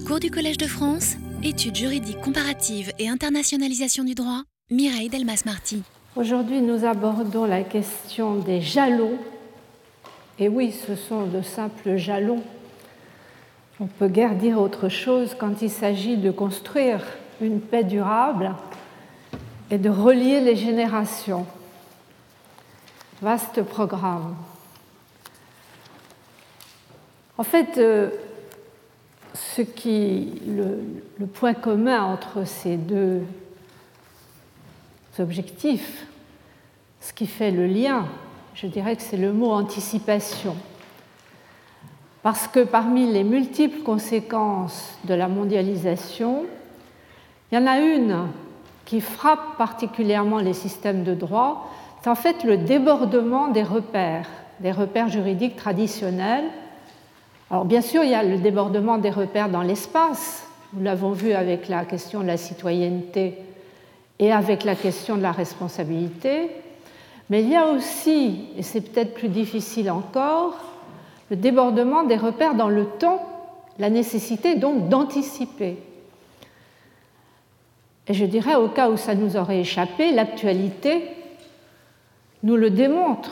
Cours du Collège de France, études juridiques comparatives et internationalisation du droit, Mireille Delmas-Marty. Aujourd'hui, nous abordons la question des jalons. Et oui, ce sont de simples jalons. On peut guère dire autre chose quand il s'agit de construire une paix durable et de relier les générations. Vaste programme. En fait, euh, ce qui, le, point commun entre ces deux objectifs, ce qui fait le lien, je dirais que c'est le mot anticipation. Parce que parmi les multiples conséquences de la mondialisation, il y en a une qui frappe particulièrement les systèmes de droit, c'est en fait le débordement des repères, des repères juridiques traditionnels. Alors bien sûr, il y a le débordement des repères dans l'espace, nous l'avons vu avec la question de la citoyenneté et avec la question de la responsabilité, mais il y a aussi, et c'est peut-être plus difficile encore, le débordement des repères dans le temps, la nécessité donc d'anticiper. Et je dirais, au cas où ça nous aurait échappé, l'actualité nous le démontre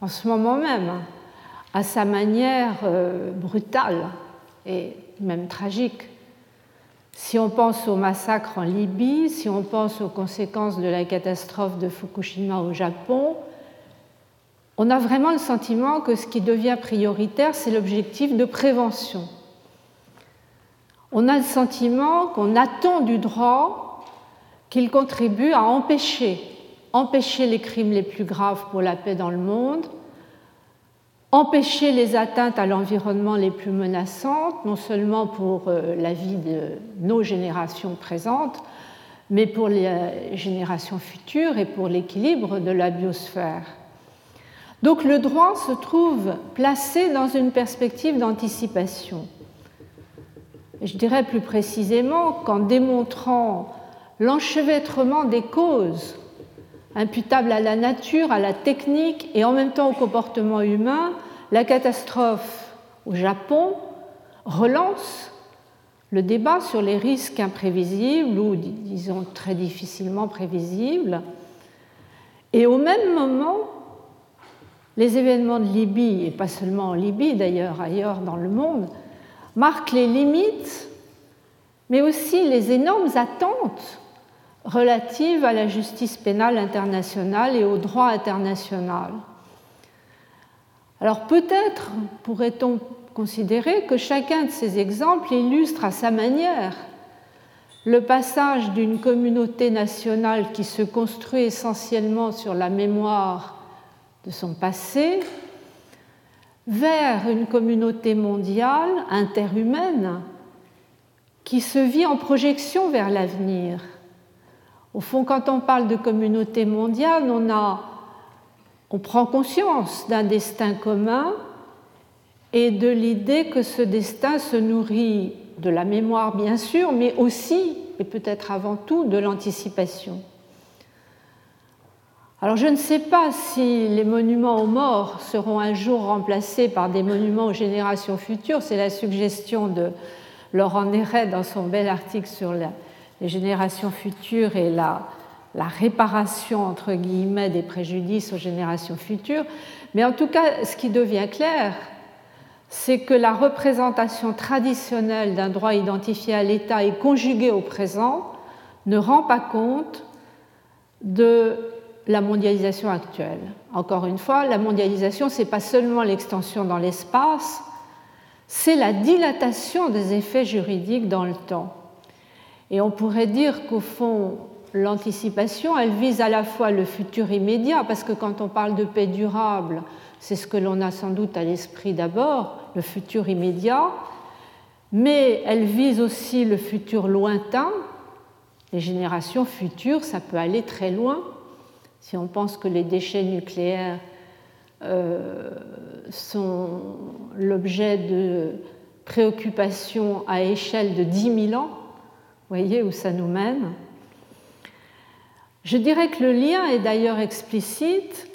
en ce moment même, à sa manière euh, brutale et même tragique. Si on pense au massacre en Libye, si on pense aux conséquences de la catastrophe de Fukushima au Japon, on a vraiment le sentiment que ce qui devient prioritaire, c'est l'objectif de prévention. On a le sentiment qu'on attend du droit qu'il contribue à empêcher empêcher les crimes les plus graves pour la paix dans le monde, empêcher les atteintes à l'environnement les plus menaçantes, non seulement pour euh, la vie de nos générations présentes, mais pour les euh, générations futures et pour l'équilibre de la biosphère. Donc le droit se trouve placé dans une perspective d'anticipation. Je dirais plus précisément qu'en démontrant l'enchevêtrement des causes imputable à la nature, à la technique et en même temps au comportement humain, la catastrophe au Japon relance le débat sur les risques imprévisibles ou disons très difficilement prévisibles. Et au même moment, les événements de Libye, et pas seulement en Libye d'ailleurs, ailleurs dans le monde, marquent les limites, mais aussi les énormes attentes relative à la justice pénale internationale et au droit international. Alors peut-être pourrait-on considérer que chacun de ces exemples illustre à sa manière le passage d'une communauté nationale qui se construit essentiellement sur la mémoire de son passé vers une communauté mondiale interhumaine qui se vit en projection vers l'avenir au fond, quand on parle de communauté mondiale, on, prend conscience d'un destin commun et de l'idée que ce destin se nourrit de la mémoire, bien sûr, mais aussi, et peut-être avant tout, de l'anticipation. Alors je ne sais pas si les monuments aux morts seront un jour remplacés par des monuments aux générations futures. C'est la suggestion de Laurent Néret dans son bel article sur la, les générations futures et la, réparation, entre guillemets, des préjudices aux générations futures. Mais en tout cas, ce qui devient clair, c'est que la représentation traditionnelle d'un droit identifié à l'État et conjugué au présent ne rend pas compte de la mondialisation actuelle. Encore une fois, la mondialisation, ce n'est pas seulement l'extension dans l'espace, c'est la dilatation des effets juridiques dans le temps. Et on pourrait dire qu'au fond, l'anticipation, elle vise à la fois le futur immédiat, parce que quand on parle de paix durable, c'est ce que l'on a sans doute à l'esprit d'abord, le futur immédiat, mais elle vise aussi le futur lointain. Les générations futures, ça peut aller très loin. Si on pense que les déchets nucléaires euh, sont l'objet de préoccupations à échelle de 10 000 ans, voyez où ça nous mène Je dirais que le lien est d'ailleurs explicite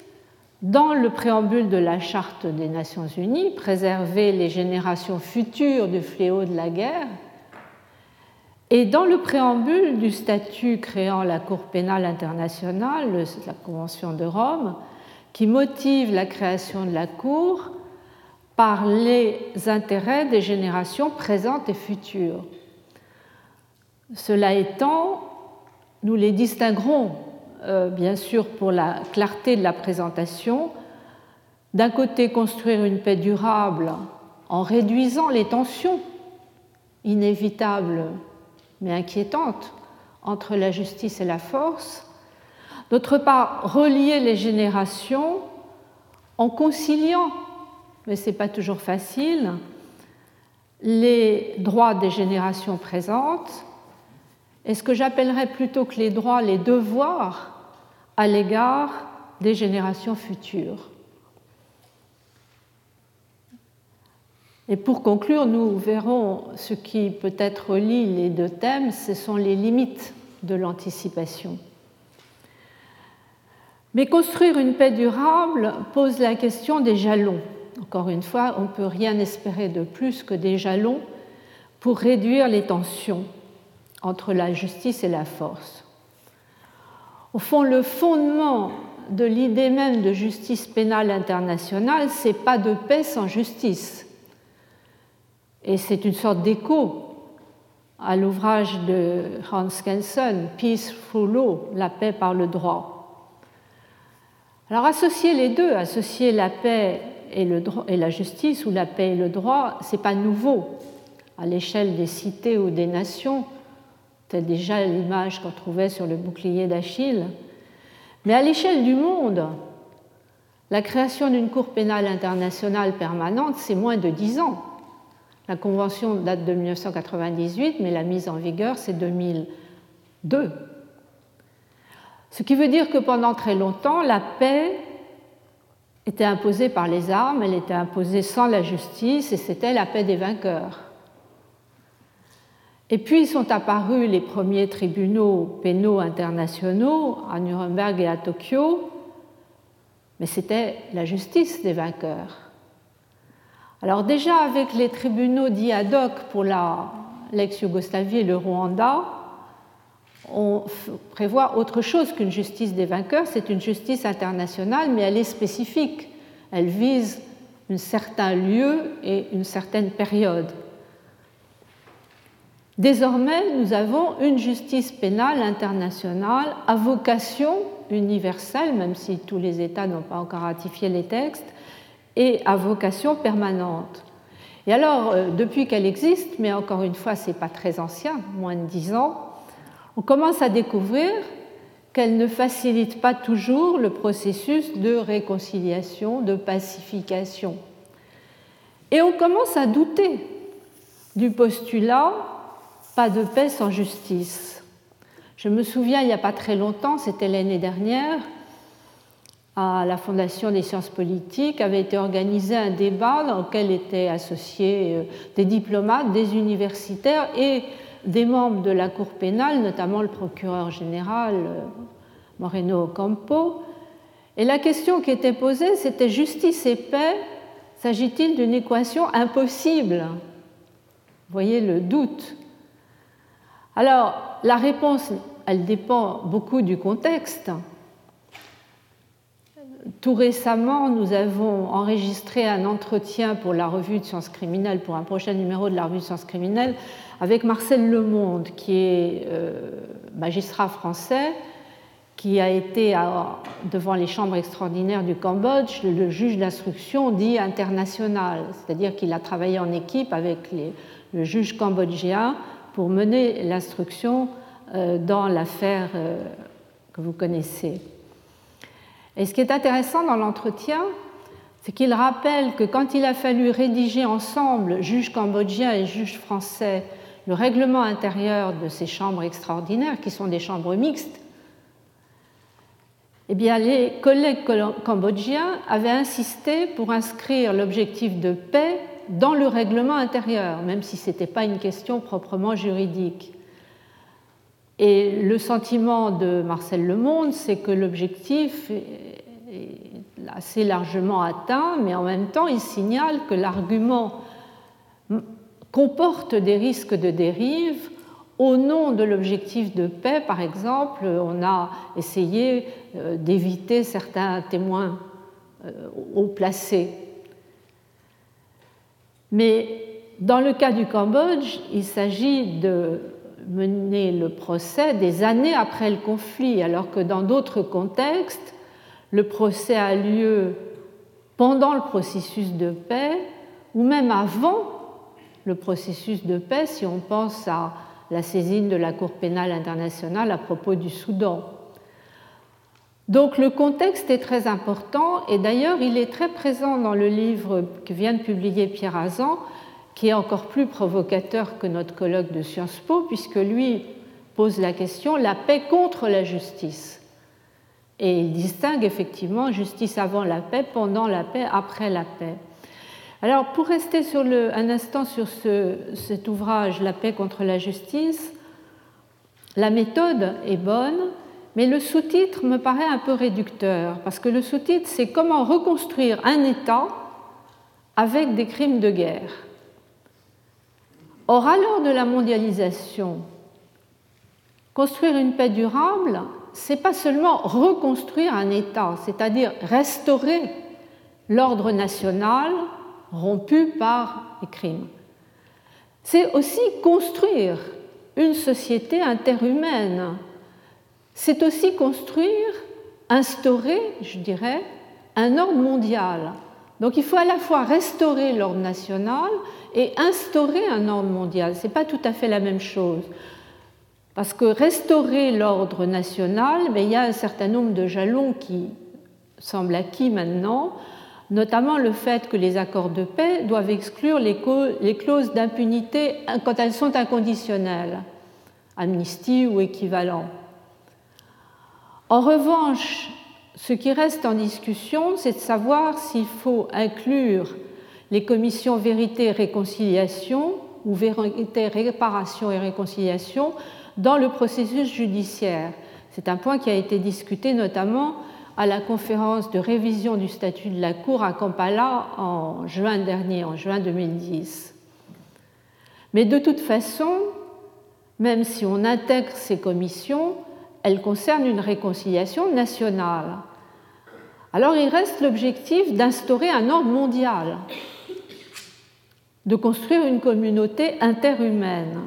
dans le préambule de la Charte des Nations Unies, préserver les générations futures du fléau de la guerre, Et dans le préambule du statut créant la Cour pénale internationale, la Convention de Rome, qui motive la création de la Cour par les intérêts des générations présentes et futures. Cela étant, nous les distinguerons euh, bien sûr pour la clarté de la présentation. D'un côté, construire une paix durable en réduisant les tensions inévitables mais inquiétantes entre la justice et la force. D'autre part, relier les générations en conciliant, mais ce n'est pas toujours facile, les droits des générations présentes et ce que j'appellerais plutôt que les droits, les devoirs à l'égard des générations futures. Et pour conclure, nous verrons ce qui peut-être relie les deux thèmes, ce sont les limites de l'anticipation. Mais construire une paix durable pose la question des jalons. Encore une fois, on ne peut rien espérer de plus que des jalons pour réduire les tensions entre la justice et la force. Au fond, le fondement de l'idée même de justice pénale internationale, c'est pas de paix sans justice. Et c'est une sorte d'écho à l'ouvrage de Hans Kelsen, Peace through Law, la paix par le droit. Alors associer les deux, associer la paix et, et la justice ou la paix et le droit, c'est pas nouveau à l'échelle des cités ou des nations. C'était déjà l'image qu'on trouvait sur le bouclier d'Achille. Mais à l'échelle du monde, la création d'une Cour pénale internationale permanente, c'est moins de dix ans. La Convention date de 1998, mais la mise en vigueur, c'est 2002. Ce qui veut dire que pendant très longtemps, la paix était imposée par les armes, elle était imposée sans la justice, et c'était la paix des vainqueurs. Et puis sont apparus les premiers tribunaux pénaux internationaux à Nuremberg et à Tokyo, mais c'était la justice des vainqueurs. Alors déjà avec les tribunaux dits ad hoc pour l'ex-Yougoslavie et le Rwanda, on prévoit autre chose qu'une justice des vainqueurs, c'est une justice internationale, mais elle est spécifique. Elle vise un certain lieu et une certaine période. Désormais, nous avons une justice pénale internationale à vocation universelle, même si tous les États n'ont pas encore ratifié les textes, et à vocation permanente. Et alors, euh, depuis qu'elle existe, mais encore une fois, ce n'est pas très ancien, moins de dix ans, on commence à découvrir qu'elle ne facilite pas toujours le processus de réconciliation, de pacification. Et on commence à douter du postulat pas de paix sans justice. Je me souviens, il n'y a pas très longtemps, c'était l'année dernière, à la Fondation des sciences politiques, avait été organisé un débat dans lequel étaient associés euh, des diplomates, des universitaires et des membres de la Cour pénale, notamment le procureur général euh, Moreno Ocampo. Et la question qui était posée, c'était justice et paix, s'agit-il d'une équation impossible? Vous voyez le doute. Alors, la réponse, elle dépend beaucoup du contexte. Tout récemment, nous avons enregistré un entretien pour la revue de sciences criminelles, pour un prochain numéro de la revue de sciences criminelles, avec Marcel Lemonde, qui est euh, magistrat français, qui a été devant les chambres extraordinaires du Cambodge le juge d'instruction dit international, c'est-à-dire qu'il a travaillé en équipe avec le juge cambodgien pour mener l'instruction euh, dans l'affaire euh, que vous connaissez. Et ce qui est intéressant dans l'entretien, c'est qu'il rappelle que quand il a fallu rédiger ensemble, juge cambodgien et juge français, le règlement intérieur de ces chambres extraordinaires, qui sont des chambres mixtes, eh bien, les collègues cambodgiens avaient insisté pour inscrire l'objectif de paix dans le règlement intérieur, même si ce n'était pas une question proprement juridique. Et le sentiment de Marcel Lemonde, c'est que l'objectif est assez largement atteint, mais en même temps, il signale que l'argument comporte des risques de dérive au nom de l'objectif de paix, par exemple, on a essayé euh, d'éviter certains témoins euh, haut placés. Mais dans le cas du Cambodge, il s'agit de mener le procès des années après le conflit, alors que dans d'autres contextes, le procès a lieu pendant le processus de paix ou même avant le processus de paix, si on pense à la saisine de la Cour pénale internationale à propos du Soudan. Donc le contexte est très important et d'ailleurs il est très présent dans le livre que vient de publier Pierre Azan, qui est encore plus provocateur que notre colloque de Sciences Po, puisque lui pose la question la paix contre la justice. Et il distingue effectivement justice avant la paix, pendant la paix, après la paix. Alors, pour rester un instant sur cet ouvrage, La paix contre la justice, la méthode est bonne, mais le sous-titre me paraît un peu réducteur, parce que le sous-titre, c'est comment reconstruire un État avec des crimes de guerre. Or, à l'heure de la mondialisation, construire une paix durable, c'est pas seulement reconstruire un État, c'est-à-dire restaurer l'ordre national rompu par les crimes. C'est aussi construire une société interhumaine. C'est aussi construire, instaurer, je dirais, un ordre mondial. Donc il faut à la fois restaurer l'ordre national et instaurer un ordre mondial. Ce n'est pas tout à fait la même chose. Parce que restaurer l'ordre national, mais il y a un certain nombre de jalons qui semblent acquis maintenant notamment le fait que les accords de paix doivent exclure les clauses d'impunité quand elles sont inconditionnelles, amnistie ou équivalent. En revanche, ce qui reste en discussion, c'est de savoir s'il faut inclure les commissions vérité et réconciliation ou vérité, réparation et réconciliation dans le processus judiciaire. C'est un point qui a été discuté notamment à la conférence de révision du statut de la Cour à Kampala en juin dernier, en juin 2010. Mais de toute façon, même si on intègre ces commissions, elles concernent une réconciliation nationale. Alors il reste l'objectif d'instaurer un ordre mondial, de construire une communauté interhumaine.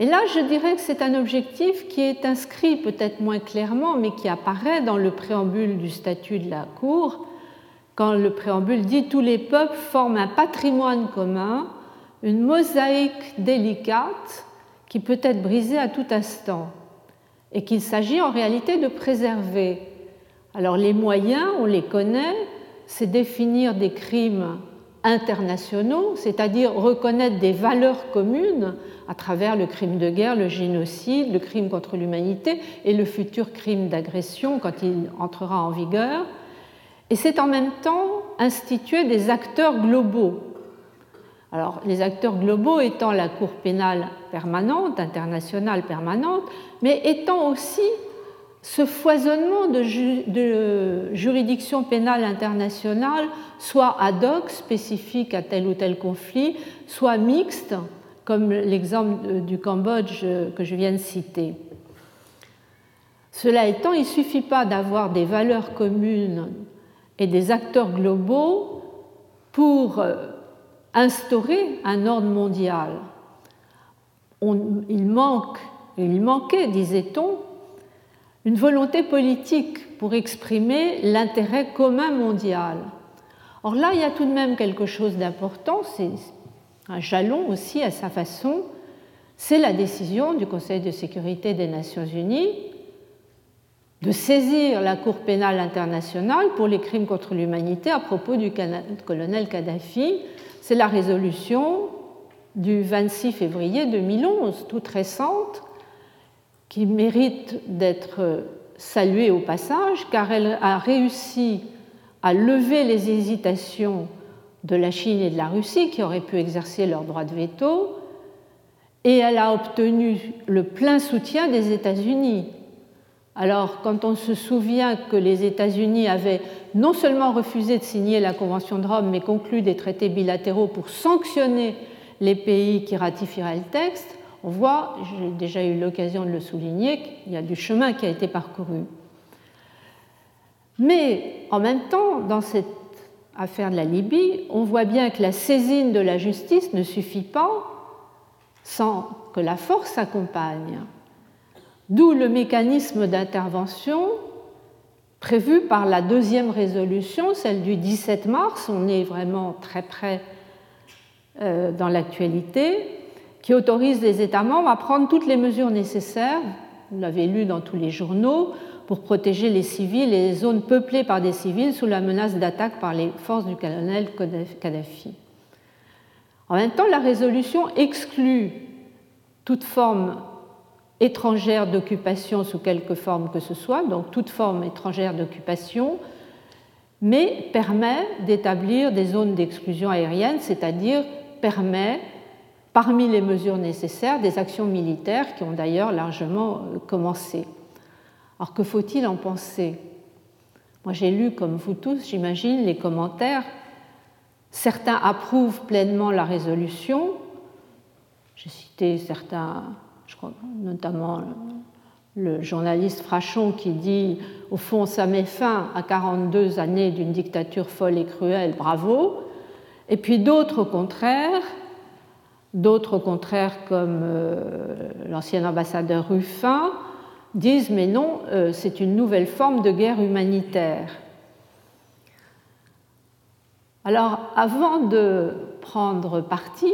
Et là, je dirais que c'est un objectif qui est inscrit peut-être moins clairement, mais qui apparaît dans le préambule du statut de la Cour, quand le préambule dit tous les peuples forment un patrimoine commun, une mosaïque délicate qui peut être brisée à tout instant, et qu'il s'agit en réalité de préserver. Alors les moyens, on les connaît, c'est définir des crimes internationaux, c'est-à-dire reconnaître des valeurs communes à travers le crime de guerre, le génocide, le crime contre l'humanité et le futur crime d'agression quand il entrera en vigueur. Et c'est en même temps instituer des acteurs globaux. Alors, les acteurs globaux étant la Cour pénale permanente, internationale permanente, mais étant aussi ce foisonnement de, juridictions pénales internationales, soit ad hoc, spécifiques à tel ou tel conflit, soit mixtes, comme l'exemple du Cambodge que je viens de citer. Cela étant, il ne suffit pas d'avoir des valeurs communes et des acteurs globaux pour euh, instaurer un ordre mondial. il, il manquait, disait-on, une volonté politique pour exprimer l'intérêt commun mondial. Or là, il y a tout de même quelque chose d'important, c'est un jalon aussi à sa façon, c'est la décision du Conseil de sécurité des Nations Unies de saisir la Cour pénale internationale pour les crimes contre l'humanité à propos du colonel Kadhafi. C'est la résolution du 26 février 2011, toute récente, qui mérite d'être saluée au passage car elle a réussi à lever les hésitations de la Chine et de la Russie qui auraient pu exercer leur droit de veto, et elle a obtenu le plein soutien des États-Unis. Alors, quand on se souvient que les États-Unis avaient non seulement refusé de signer la Convention de Rome, mais conclu des traités bilatéraux pour sanctionner les pays qui ratifieraient le texte, On voit, j'ai déjà eu l'occasion de le souligner, qu'il y a du chemin qui a été parcouru. Mais en même temps, dans cette affaire de la Libye, on voit bien que la saisine de la justice ne suffit pas sans que la force accompagne. D'où le mécanisme d'intervention prévu par la deuxième résolution, celle du 17 mars, on est vraiment très près euh, dans l'actualité, qui autorise les États membres à prendre toutes les mesures nécessaires, vous l'avez lu dans tous les journaux, pour protéger les civils et les zones peuplées par des civils sous la menace d'attaque par les forces du colonel Kadhafi. En même temps, la résolution exclut toute forme étrangère d'occupation sous quelque forme que ce soit, donc toute forme étrangère d'occupation, mais permet d'établir des zones d'exclusion aérienne, c'est-à-dire permet, parmi les mesures nécessaires, des actions militaires qui ont d'ailleurs largement euh, commencé. Alors que faut-il en penser? Moi j'ai lu, comme vous tous, j'imagine, les commentaires. Certains approuvent pleinement la résolution. J'ai cité certains, je crois, notamment le journaliste Frachon qui dit Au fond, ça met fin à 42 années d'une dictature folle et cruelle, bravo. Et puis d'autres au contraire, d'autres au contraire comme euh, l'ancien ambassadeur Ruffin, disent mais non, euh, c'est une nouvelle forme de guerre humanitaire. Alors, avant de prendre parti,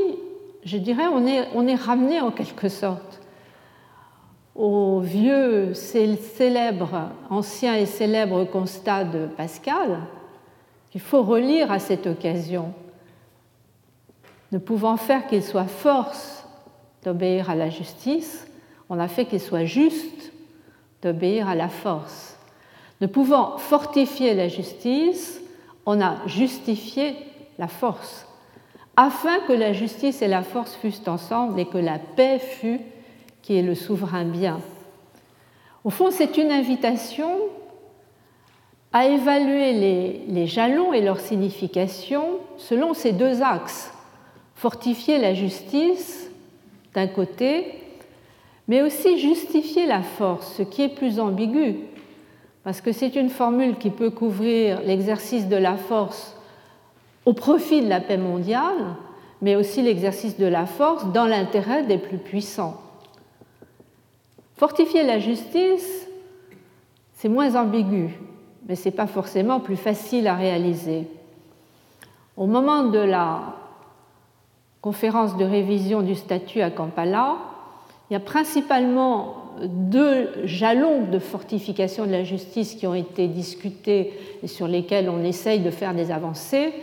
je dirais, on est, on est ramené en quelque sorte au vieux, célèbre, ancien et célèbre constat de Pascal, qu'il faut relire à cette occasion. Ne pouvant faire qu'il soit force d'obéir à la justice, on a fait qu'il soit juste d'obéir à la force. Ne pouvant fortifier la justice, on a justifié la force, afin que la justice et la force fussent ensemble et que la paix fût qui est le souverain bien. Au fond, c'est une invitation à évaluer les, les, jalons et leur signification selon ces deux axes. Fortifier la justice d'un côté mais aussi justifier la force, ce qui est plus ambigu, parce que c'est une formule qui peut couvrir l'exercice de la force au profit de la paix mondiale, mais aussi l'exercice de la force dans l'intérêt des plus puissants. Fortifier la justice, c'est moins ambigu, mais ce n'est pas forcément plus facile à réaliser. Au moment de la conférence de révision du statut à Kampala, il y a principalement deux jalons de fortification de la justice qui ont été discutés et sur lesquels on essaye de faire des avancées.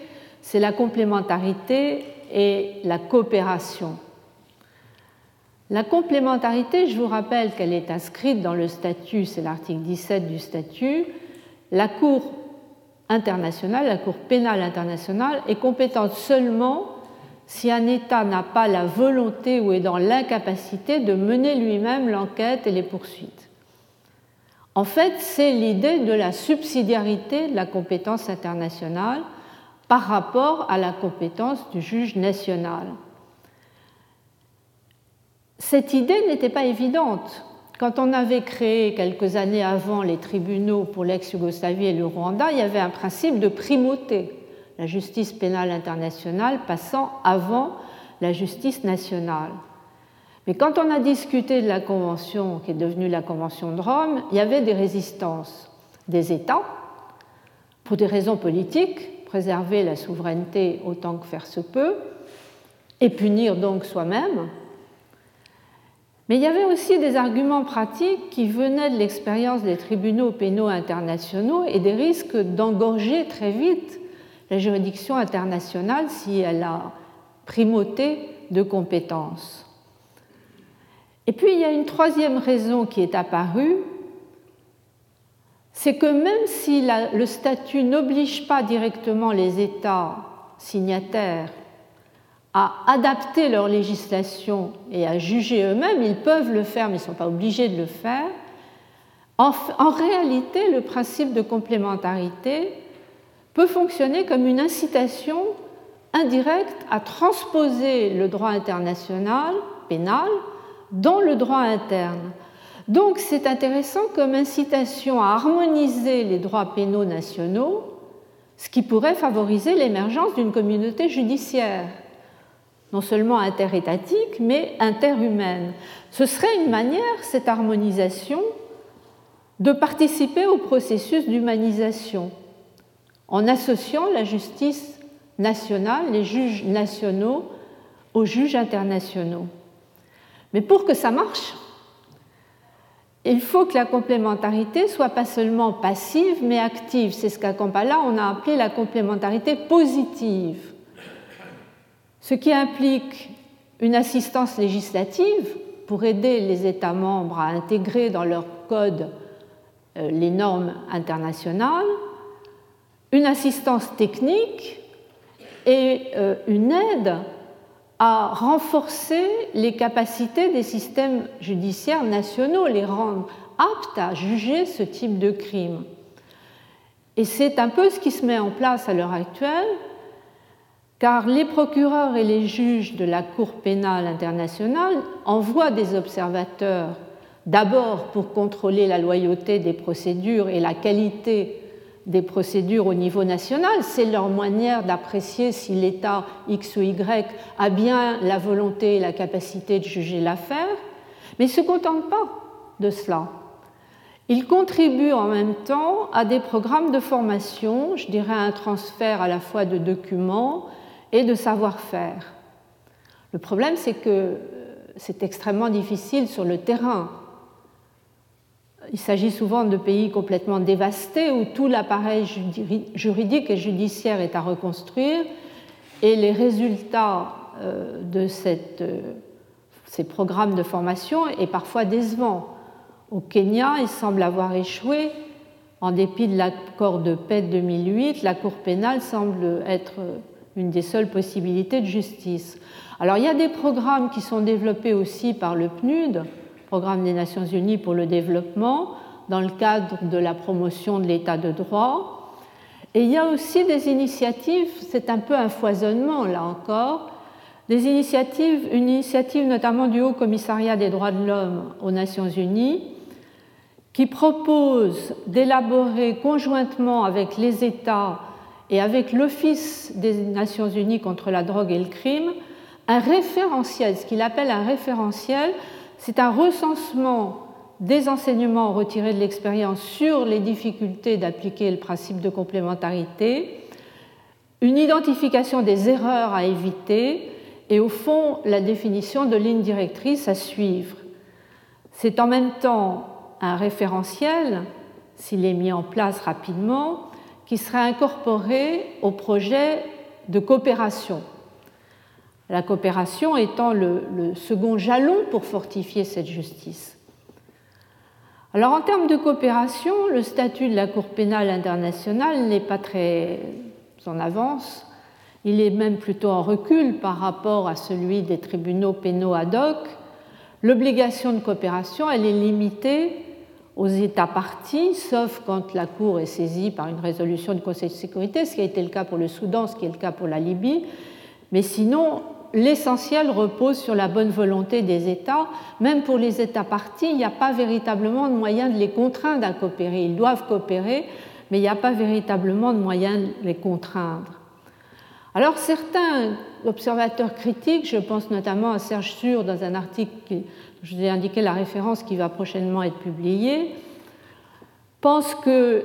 C'est la complémentarité et la coopération. La complémentarité, je vous rappelle qu'elle est inscrite dans le statut, c'est l'article 17 du statut. La Cour internationale, la Cour pénale internationale, est compétente seulement si un État n'a pas la volonté ou est dans l'incapacité de mener lui-même l'enquête et les poursuites. En fait, c'est l'idée de la subsidiarité de la compétence internationale par rapport à la compétence du juge national. Cette idée n'était pas évidente. Quand on avait créé quelques années avant les tribunaux pour l'ex-Yougoslavie et le Rwanda, il y avait un principe de primauté la justice pénale internationale passant avant la justice nationale. Mais quand on a discuté de la Convention qui est devenue la Convention de Rome, il y avait des résistances des États pour des raisons politiques, préserver la souveraineté autant que faire se peut, et punir donc soi-même. Mais il y avait aussi des arguments pratiques qui venaient de l'expérience des tribunaux pénaux internationaux et des risques d'engorger très vite la juridiction internationale si elle a primauté de compétences. Et puis il y a une troisième raison qui est apparue, c'est que même si le statut n'oblige pas directement les États signataires à adapter leur législation et à juger eux-mêmes, ils peuvent le faire mais ils ne sont pas obligés de le faire, en, réalité le principe de complémentarité peut fonctionner comme une incitation indirecte à transposer le droit international pénal dans le droit interne. Donc c'est intéressant comme incitation à harmoniser les droits pénaux nationaux, ce qui pourrait favoriser l'émergence d'une communauté judiciaire, non seulement interétatique, mais interhumaine. Ce serait une manière, cette harmonisation, de participer au processus d'humanisation en associant la justice nationale, les juges nationaux, aux juges internationaux. Mais pour que ça marche, il faut que la complémentarité soit pas seulement passive, mais active. C'est ce qu'à Kampala, on a appelé la complémentarité positive, ce qui implique une assistance législative pour aider les États membres à intégrer dans leur code euh, les normes internationales, une assistance technique et euh, une aide à renforcer les capacités des systèmes judiciaires nationaux, les rendre aptes à juger ce type de crime. Et c'est un peu ce qui se met en place à l'heure actuelle, car les procureurs et les juges de la Cour pénale internationale envoient des observateurs d'abord pour contrôler la loyauté des procédures et la qualité des procédures au niveau national. C'est leur manière d'apprécier si l'État X ou Y a bien la volonté et la capacité de juger l'affaire, mais ne se contentent pas de cela. Ils contribuent en même temps à des programmes de formation, je dirais un transfert à la fois de documents et de savoir-faire. Le problème, c'est que c'est extrêmement difficile sur le terrain il s'agit souvent de pays complètement dévastés où tout l'appareil juridique et judiciaire est à reconstruire et les résultats euh, de euh, ces programmes de formation est parfois décevant. Au Kenya, il semble avoir échoué. En dépit de l'accord de paix de 2008, la Cour pénale semble être une des seules possibilités de justice. Alors il y a des programmes qui sont développés aussi par le PNUD, Programme des Nations Unies pour le développement, dans le cadre de la promotion de l'état de droit. Et il y a aussi des initiatives, c'est un peu un foisonnement là encore, des initiatives, une initiative notamment du Haut Commissariat des droits de l'homme aux Nations Unies, qui propose d'élaborer conjointement avec les États et avec l'Office des Nations Unies contre la drogue et le crime un référentiel, ce qu'il appelle un référentiel c'est un recensement des enseignements retirés de l'expérience sur les difficultés d'appliquer le principe de complémentarité, une identification des erreurs à éviter et au fond la définition de lignes directrices à suivre. C'est en même temps un référentiel, s'il est mis en place rapidement, qui sera incorporé au projet de coopération la coopération étant le, second jalon pour fortifier cette justice. Alors en termes de coopération, le statut de la Cour pénale internationale n'est pas très en avance, il est même plutôt en recul par rapport à celui des tribunaux pénaux ad hoc. L'obligation de coopération, elle est limitée aux États partis, sauf quand la Cour est saisie par une résolution du Conseil de sécurité, ce qui a été le cas pour le Soudan, ce qui est le cas pour la Libye. Mais sinon, l'essentiel repose sur la bonne volonté des États. Même pour les États partis, il n'y a pas véritablement de moyen de les contraindre à coopérer. Ils doivent coopérer, mais il n'y a pas véritablement de moyen de les contraindre. Alors certains observateurs critiques, je pense notamment à Serge Sur dans un article, je vous ai indiqué la référence qui va prochainement être publiée, pensent que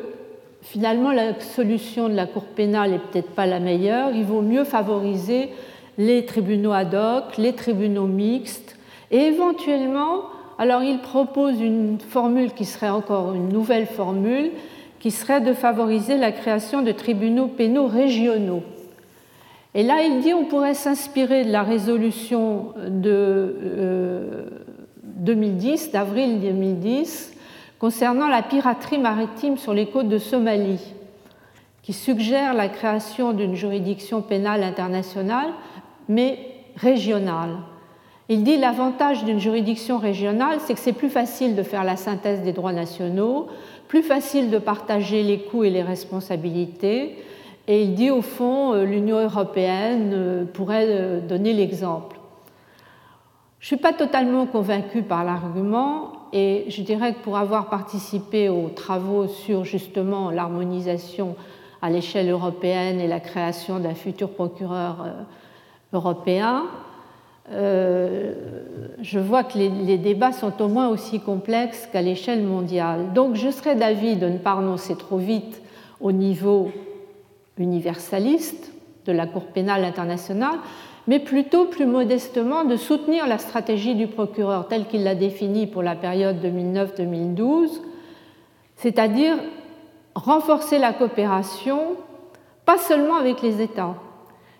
finalement la solution de la Cour pénale n'est peut-être pas la meilleure. Il vaut mieux favoriser les tribunaux ad hoc, les tribunaux mixtes, et éventuellement, alors il propose une formule qui serait encore une nouvelle formule, qui serait de favoriser la création de tribunaux pénaux régionaux. Et là, il dit on pourrait s'inspirer de la résolution de 2010, euh, d'avril 2010, concernant la piraterie maritime sur les côtes de Somalie, qui suggère la création d'une juridiction pénale internationale mais régionale. Il dit l'avantage d'une juridiction régionale, c'est que c'est plus facile de faire la synthèse des droits nationaux, plus facile de partager les coûts et les responsabilités. Et il dit au fond, euh, l'Union européenne euh, pourrait euh, donner l'exemple. Je ne suis pas totalement convaincue par l'argument et je dirais que pour avoir participé aux travaux sur justement l'harmonisation à l'échelle européenne et la création d'un futur procureur euh, européen, euh, je vois que les, débats sont au moins aussi complexes qu'à l'échelle mondiale. Donc je serais d'avis de ne pas renoncer trop vite au niveau universaliste de la Cour pénale internationale, mais plutôt plus modestement de soutenir la stratégie du procureur telle qu'il l'a définie pour la période 2009-2012, c'est-à-dire renforcer la coopération, pas seulement avec les États,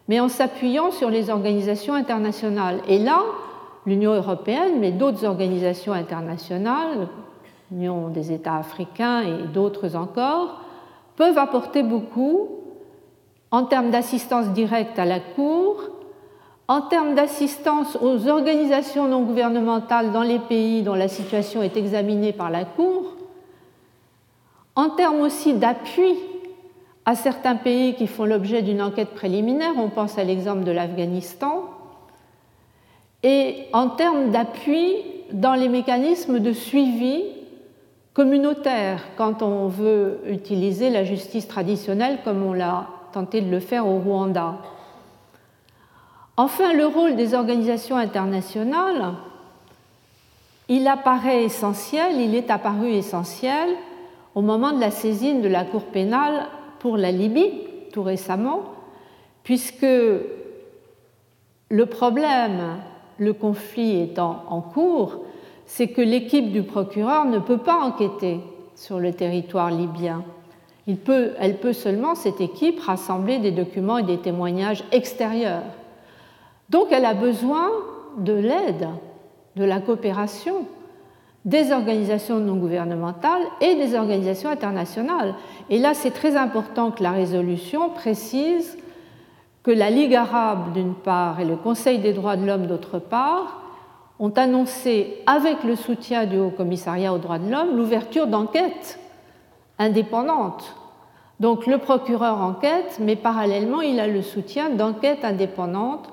mais en s'appuyant sur les organisations internationales. Et là, l'Union européenne, mais d'autres organisations internationales, l'Union des États africains et d'autres encore, peuvent apporter beaucoup en termes d'assistance directe à la Cour, en termes d'assistance aux organisations non gouvernementales dans les pays dont la situation est examinée par la Cour, en termes aussi d'appui à certains pays qui font l'objet d'une enquête préliminaire, on pense à l'exemple de l'Afghanistan, et en termes d'appui dans les mécanismes de suivi communautaire quand on veut utiliser la justice traditionnelle comme on l'a tenté de le faire au Rwanda. Enfin, le rôle des organisations internationales, il apparaît essentiel, il est apparu essentiel au moment de la saisine de la Cour pénale pour la Libye, tout récemment, puisque le problème, le conflit étant en cours, c'est que l'équipe du procureur ne peut pas enquêter sur le territoire libyen. Elle peut seulement, cette équipe, rassembler des documents et des témoignages extérieurs. Donc elle a besoin de l'aide, de la coopération des organisations non gouvernementales et des organisations internationales. Et là, c'est très important que la résolution précise que la Ligue arabe, d'une part, et le Conseil des droits de l'homme, d'autre part, ont annoncé, avec le soutien du Haut Commissariat aux droits de l'homme, l'ouverture d'enquêtes indépendantes. Donc le procureur enquête, mais parallèlement, il a le soutien d'enquêtes indépendantes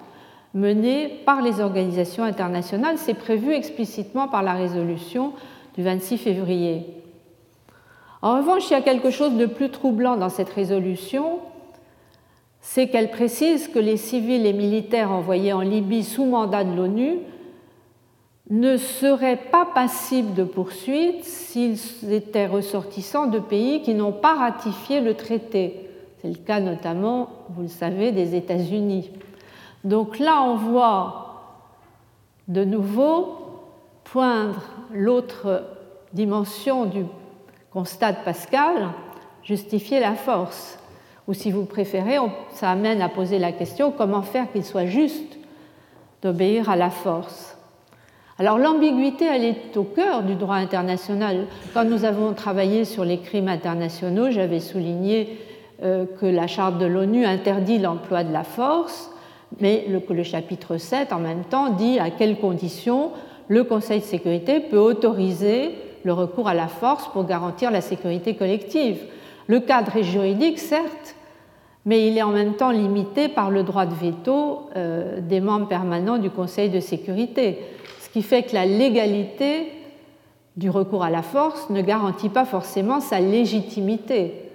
menées par les organisations internationales. C'est prévu explicitement par la résolution du 26 février. En revanche, il y a quelque chose de plus troublant dans cette résolution, c'est qu'elle précise que les civils et militaires envoyés en Libye sous mandat de l'ONU ne seraient pas passibles de poursuites s'ils étaient ressortissants de pays qui n'ont pas ratifié le traité. C'est le cas notamment, vous le savez, des États-Unis. Donc là, on voit de nouveau poindre l'autre dimension du constat de Pascal, justifier la force. Ou si vous préférez, ça amène à poser la question comment faire qu'il soit juste d'obéir à la force? Alors l'ambiguïté, elle est au cœur du droit international. Quand nous avons travaillé sur les crimes internationaux, j'avais souligné euh, que la charte de l'ONU interdit l'emploi de la force mais le, chapitre 7, en même temps, dit à quelles conditions le Conseil de sécurité peut autoriser le recours à la force pour garantir la sécurité collective. Le cadre est juridique, certes, mais il est en même temps limité par le droit de veto euh, des membres permanents du Conseil de sécurité, ce qui fait que la légalité du recours à la force ne garantit pas forcément sa légitimité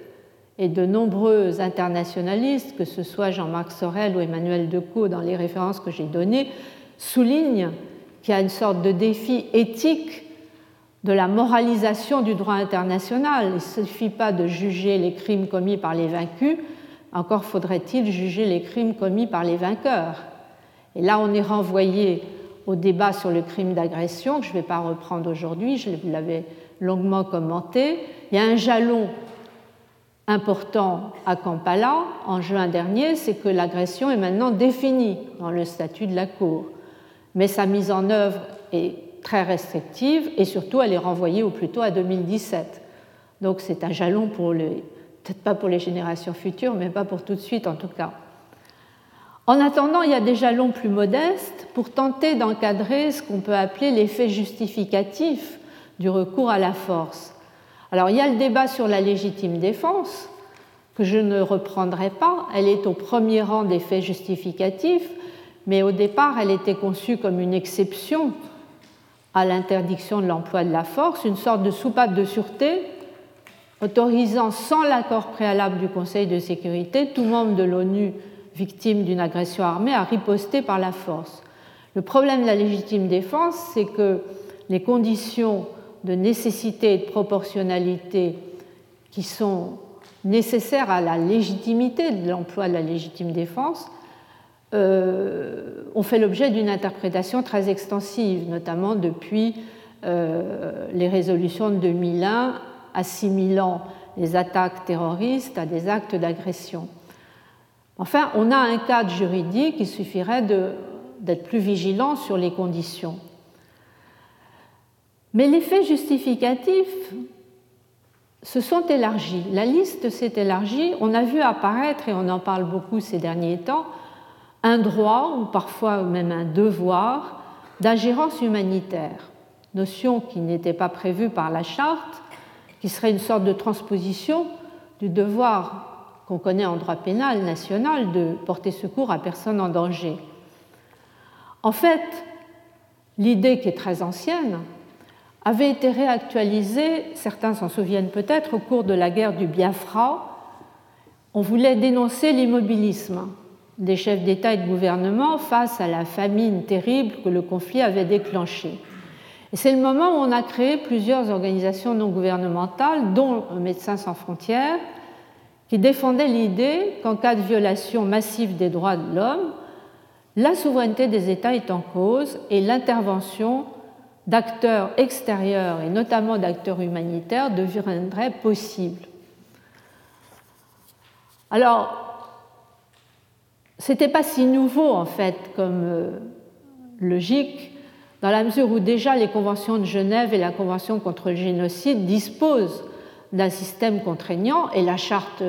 et de nombreux internationalistes, que ce soit Jean-Marc Sorel ou Emmanuel Decaux dans les références que j'ai données, soulignent qu'il y a une sorte de défi éthique de la moralisation du droit international. Il ne suffit pas de juger les crimes commis par les vaincus, encore faudrait-il juger les crimes commis par les vainqueurs. Et là, on est renvoyé au débat sur le crime d'agression, que je ne vais pas reprendre aujourd'hui, je l'avais longuement commenté. Il y a un jalon important à Kampala en juin dernier, c'est que l'agression est maintenant définie dans le statut de la Cour. Mais sa mise en œuvre est très restrictive et surtout elle est renvoyée au plus tôt à 2017. Donc c'est un jalon pour les, peut-être pas pour les générations futures, mais pas pour tout de suite en tout cas. En attendant, il y a des jalons plus modestes pour tenter d'encadrer ce qu'on peut appeler l'effet justificatif du recours à la force. Alors il y a le débat sur la légitime défense, que je ne reprendrai pas, elle est au premier rang des faits justificatifs, mais au départ, elle était conçue comme une exception à l'interdiction de l'emploi de la force, une sorte de soupape de sûreté autorisant sans l'accord préalable du Conseil de sécurité tout membre de l'ONU victime d'une agression armée à riposter par la force. Le problème de la légitime défense, c'est que les conditions de nécessité et de proportionnalité qui sont nécessaires à la légitimité de l'emploi de la légitime défense euh, ont fait l'objet d'une interprétation très extensive, notamment depuis euh, les résolutions de 2001 assimilant les attaques terroristes à des actes d'agression. Enfin, on a un cadre juridique, il suffirait d'être plus vigilant sur les conditions. Mais les faits justificatifs se sont élargis. La liste s'est élargie. On a vu apparaître, et on en parle beaucoup ces derniers temps, un droit, ou parfois même un devoir, d'ingérence humanitaire, notion qui n'était pas prévue par la charte, qui serait une sorte de transposition du devoir qu'on connaît en droit pénal national de porter secours à personne en danger. En fait, l'idée qui est très ancienne, avait été réactualisé, certains s'en souviennent peut-être, au cours de la guerre du Biafra. On voulait dénoncer l'immobilisme des chefs d'État et de gouvernement face à la famine terrible que le conflit avait déclenchée. C'est le moment où on a créé plusieurs organisations non gouvernementales, dont Médecins sans frontières, qui défendaient l'idée qu'en cas de violation massive des droits de l'homme, la souveraineté des États est en cause et l'intervention d'acteurs extérieurs et notamment d'acteurs humanitaires deviendrait possible. Alors, c'était pas si nouveau en fait comme euh, logique, dans la mesure où déjà les conventions de Genève et la Convention contre le génocide disposent d'un système contraignant et la charte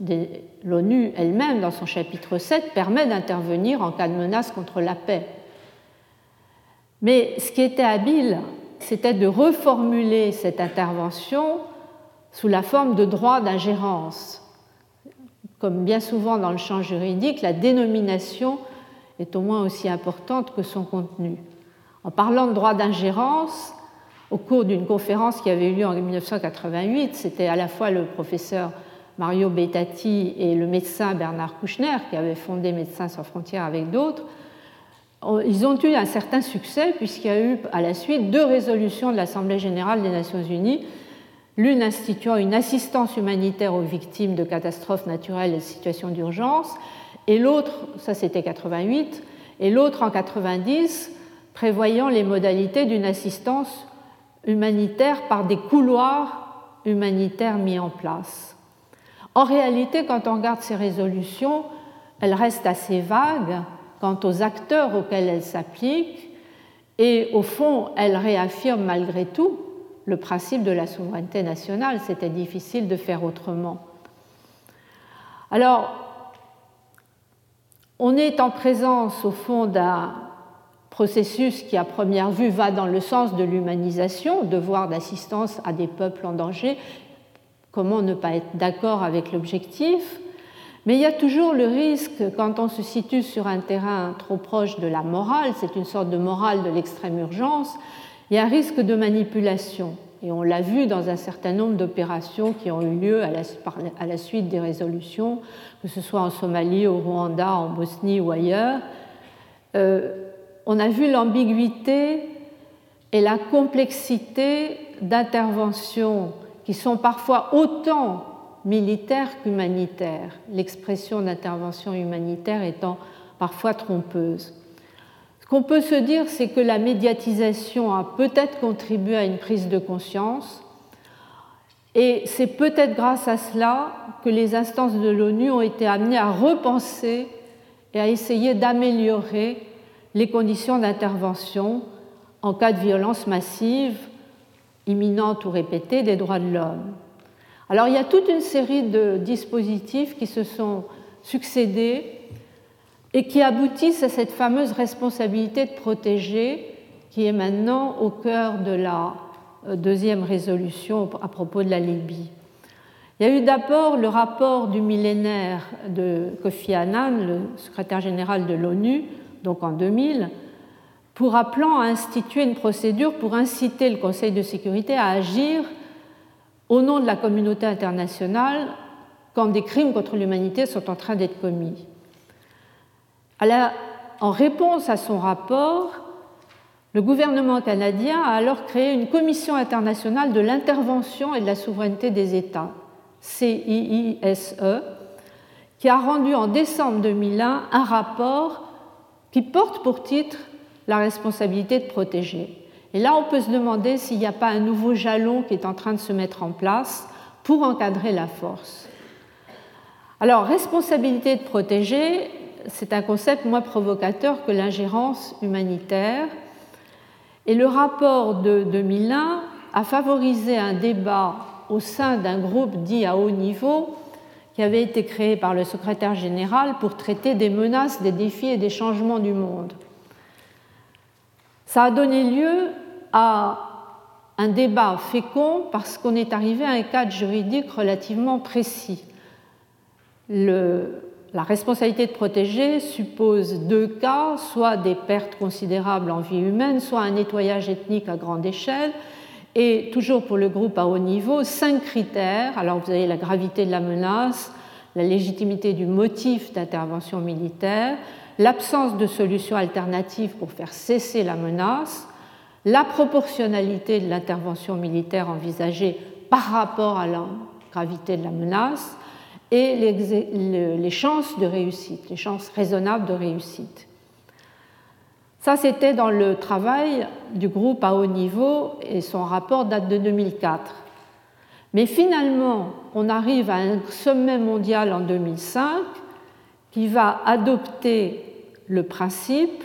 de l'ONU elle-même, dans son chapitre 7, permet d'intervenir en cas de menace contre la paix. Mais ce qui était habile, c'était de reformuler cette intervention sous la forme de droit d'ingérence. Comme bien souvent dans le champ juridique, la dénomination est au moins aussi importante que son contenu. En parlant de droit d'ingérence, au cours d'une conférence qui avait eu lieu en 1988, c'était à la fois le professeur Mario Bettati et le médecin Bernard Kouchner qui avaient fondé Médecins sans frontières avec d'autres, ils ont eu un certain succès puisqu'il y a eu à la suite deux résolutions de l'Assemblée générale des Nations unies, l'une instituant une assistance humanitaire aux victimes de catastrophes naturelles et de situations d'urgence, et l'autre, ça c'était 88, et l'autre en 90, prévoyant les modalités d'une assistance humanitaire par des couloirs humanitaires mis en place. En réalité, quand on regarde ces résolutions, elles restent assez vagues quant aux acteurs auxquels elle s'applique et au fond, elle réaffirme malgré tout le principe de la souveraineté nationale. C'était difficile de faire autrement. Alors, on est en présence au fond d'un processus qui à première vue va dans le sens de l'humanisation, devoir d'assistance à des peuples en danger. Comment ne pas être d'accord avec l'objectif? Mais il y a toujours le risque, quand on se situe sur un terrain trop proche de la morale, c'est une sorte de morale de l'extrême urgence, il y a un risque de manipulation. Et on l'a vu dans un certain nombre d'opérations qui ont eu lieu à la, suite des résolutions, que ce soit en Somalie, au Rwanda, en Bosnie ou ailleurs. Euh, on a vu l'ambiguïté et la complexité d'interventions qui sont parfois autant militaire qu'humanitaire, l'expression d'intervention humanitaire étant parfois trompeuse. Ce qu'on peut se dire, c'est que la médiatisation a peut-être contribué à une prise de conscience, et c'est peut-être grâce à cela que les instances de l'ONU ont été amenées à repenser et à essayer d'améliorer les conditions d'intervention en cas de violence massive, imminente ou répétée des droits de l'homme. Alors il y a toute une série de dispositifs qui se sont succédés et qui aboutissent à cette fameuse responsabilité de protéger qui est maintenant au cœur de la euh, deuxième résolution à propos de la Libye. Il y a eu d'abord le rapport du millénaire de Kofi Annan, le secrétaire général de l'ONU, donc en 2000, pour appelant à instituer une procédure pour inciter le Conseil de sécurité à agir au nom de la communauté internationale quand des crimes contre l'humanité sont en train d'être commis. en réponse à son rapport, le gouvernement canadien a alors créé une commission internationale de l'intervention et de la souveraineté des États, CIISE, qui a rendu en décembre 2001 un rapport qui porte pour titre la responsabilité de protéger. Et là, on peut se demander s'il n'y a pas un nouveau jalon qui est en train de se mettre en place pour encadrer la force. Alors, responsabilité de protéger, c'est un concept moins provocateur que l'ingérence humanitaire. Et le rapport de 2001 a favorisé un débat au sein d'un groupe dit à haut niveau qui avait été créé par le secrétaire général pour traiter des menaces, des défis et des changements du monde. Ça a donné lieu à un débat fécond parce qu'on est arrivé à un cadre juridique relativement précis. la responsabilité de protéger suppose deux cas, soit des pertes considérables en vie humaine, soit un nettoyage ethnique à grande échelle, et toujours pour le groupe à haut niveau, cinq critères. Alors vous avez la gravité de la menace, la légitimité du motif d'intervention militaire, l'absence de solution alternative pour faire cesser la menace, la proportionnalité de l'intervention militaire envisagée par rapport à la gravité de la menace et les chances de réussite, les chances raisonnables de réussite. Ça, c'était dans le travail du groupe à haut niveau et son rapport date de 2004. Mais finalement, on arrive à un sommet mondial en 2005 qui va adopter le principe,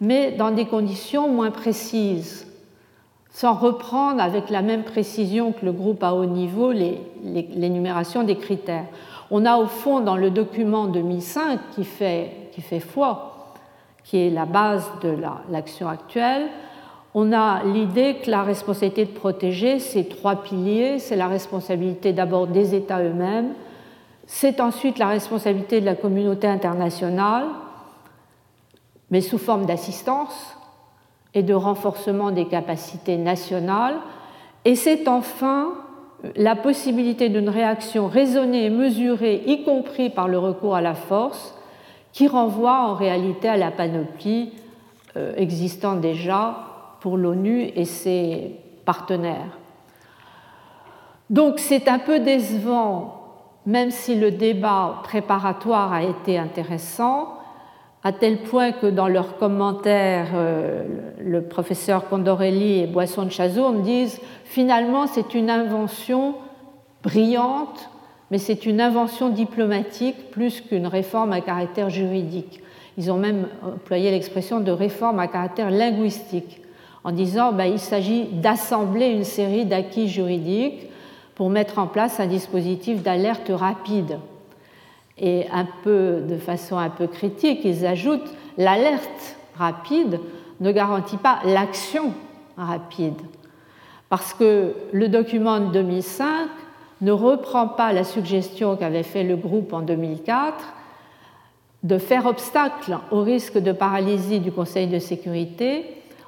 mais dans des conditions moins précises, sans reprendre avec la même précision que le groupe à haut niveau l'énumération des critères. On a au fond dans le document 2005 qui fait, qui fait foi, qui est la base de l'action actuelle, on a l'idée que la responsabilité de protéger, c'est trois piliers. C'est la responsabilité d'abord des États eux-mêmes, c'est ensuite la responsabilité de la communauté internationale, mais sous forme d'assistance et de renforcement des capacités nationales, et c'est enfin la possibilité d'une réaction raisonnée et mesurée, y compris par le recours à la force, qui renvoie en réalité à la panoplie euh, existant déjà pour l'ONU et ses partenaires. Donc c'est un peu décevant, même si le débat préparatoire a été intéressant, à tel point que dans leurs commentaires, euh, le professeur Condorelli et Boisson de Chazourne disent finalement c'est une invention brillante, mais c'est une invention diplomatique plus qu'une réforme à caractère juridique. Ils ont même employé l'expression de réforme à caractère linguistique en disant ben, s'agit d'assembler une série d'acquis juridiques pour mettre en place un dispositif d'alerte rapide. Et de façon un peu critique, ils ajoutent l'alerte rapide ne garantit pas l'action rapide. Parce que le document de 2005 ne reprend pas la suggestion qu'avait fait le groupe en 2004 de faire obstacle au risque de paralysie du Conseil de sécurité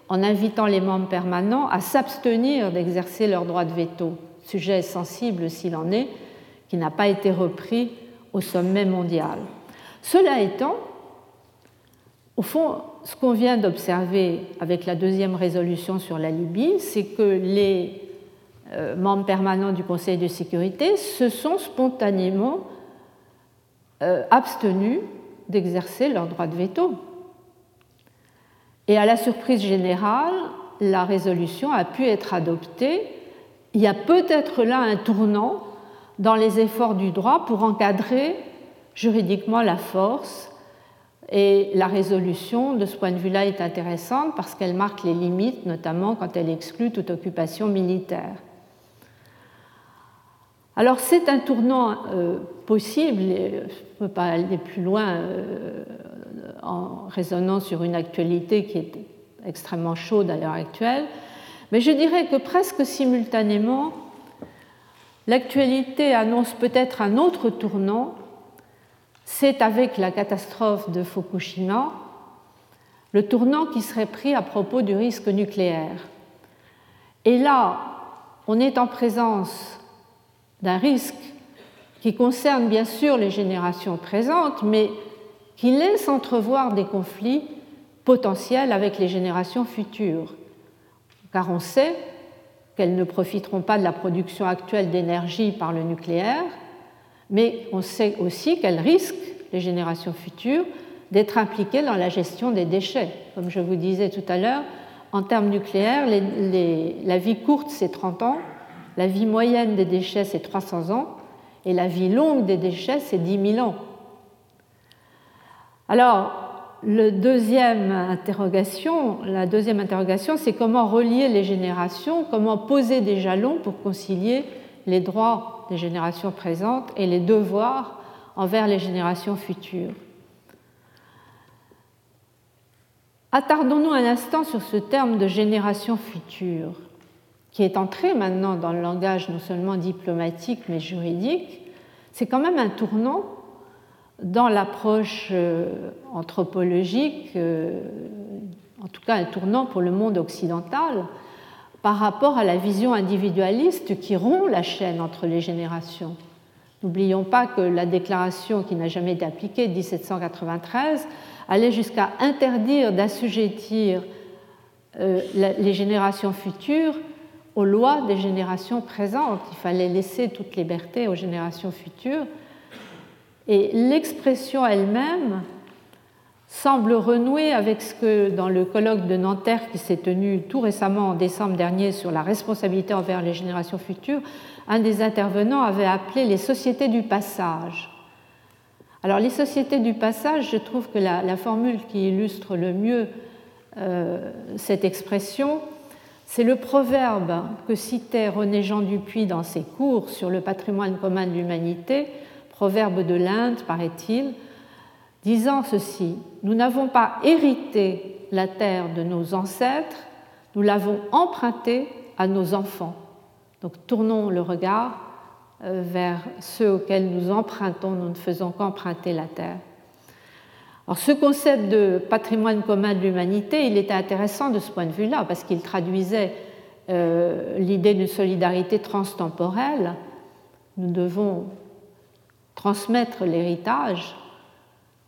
en invitant les membres permanents à s'abstenir d'exercer leur droit de veto, sujet sensible s'il en est, qui n'a pas été repris au sommet mondial. Cela étant, au fond, ce qu'on vient d'observer avec la deuxième résolution sur la Libye, c'est que les euh, membres permanents du Conseil de sécurité se sont spontanément euh, abstenus d'exercer leur droit de veto. Et à la surprise générale, la résolution a pu être adoptée. Il y a peut-être là un tournant dans les efforts du droit pour encadrer juridiquement la force. Et la résolution, de ce point de vue-là, est intéressante parce qu'elle marque les limites, notamment quand elle exclut toute occupation militaire. Alors c'est un tournant euh, possible, je ne peux pas aller plus loin euh, en raisonnant sur une actualité qui est extrêmement chaude à l'heure actuelle, mais je dirais que presque simultanément, l'actualité annonce peut-être un autre tournant, c'est avec la catastrophe de Fukushima, le tournant qui serait pris à propos du risque nucléaire. Et là, on est en présence d'un risque qui concerne bien sûr les générations présentes, mais qui laisse entrevoir des conflits potentiels avec les générations futures. Car on sait qu'elles ne profiteront pas de la production actuelle d'énergie par le nucléaire, mais on sait aussi qu'elles risquent, les générations futures, d'être impliquées dans la gestion des déchets. Comme je vous disais tout à l'heure, en termes nucléaires, la vie courte, c'est 30 ans, la vie moyenne des déchets, c'est 300 ans, et la vie longue des déchets, c'est 10 000 ans. Alors, la deuxième interrogation, c'est comment relier les générations, comment poser des jalons pour concilier les droits des générations présentes et les devoirs envers les générations futures. Attardons-nous un instant sur ce terme de génération future, qui est entré maintenant dans le langage non seulement diplomatique mais juridique. C'est quand même un tournant dans l'approche euh, anthropologique, euh, en tout cas un tournant pour le monde occidental, par rapport à la vision individualiste qui rompt la chaîne entre les générations. N'oublions pas que la déclaration qui n'a jamais été appliquée de 1793 allait jusqu'à interdire d'assujettir euh, les générations futures aux lois des générations présentes. Il fallait laisser toute liberté aux générations futures. Et l'expression elle-même semble renouer avec ce que, dans le colloque de Nanterre qui s'est tenu tout récemment en décembre dernier sur la responsabilité envers les générations futures, un des intervenants avait appelé les sociétés du passage. Alors les sociétés du passage, je trouve que la, formule qui illustre le mieux euh, cette expression, c'est le proverbe que citait René Jean Dupuis dans ses cours sur le patrimoine commun de l'humanité, proverbe de l'Inde, paraît-il, disant ceci Nous n'avons pas hérité la terre de nos ancêtres, nous l'avons empruntée à nos enfants. Donc tournons le regard euh, vers ceux auxquels nous empruntons, nous ne faisons qu'emprunter la terre. Alors, ce concept de patrimoine commun de l'humanité, il était intéressant de ce point de vue-là, parce qu'il traduisait euh, l'idée d'une solidarité transtemporelle. Nous devons transmettre l'héritage.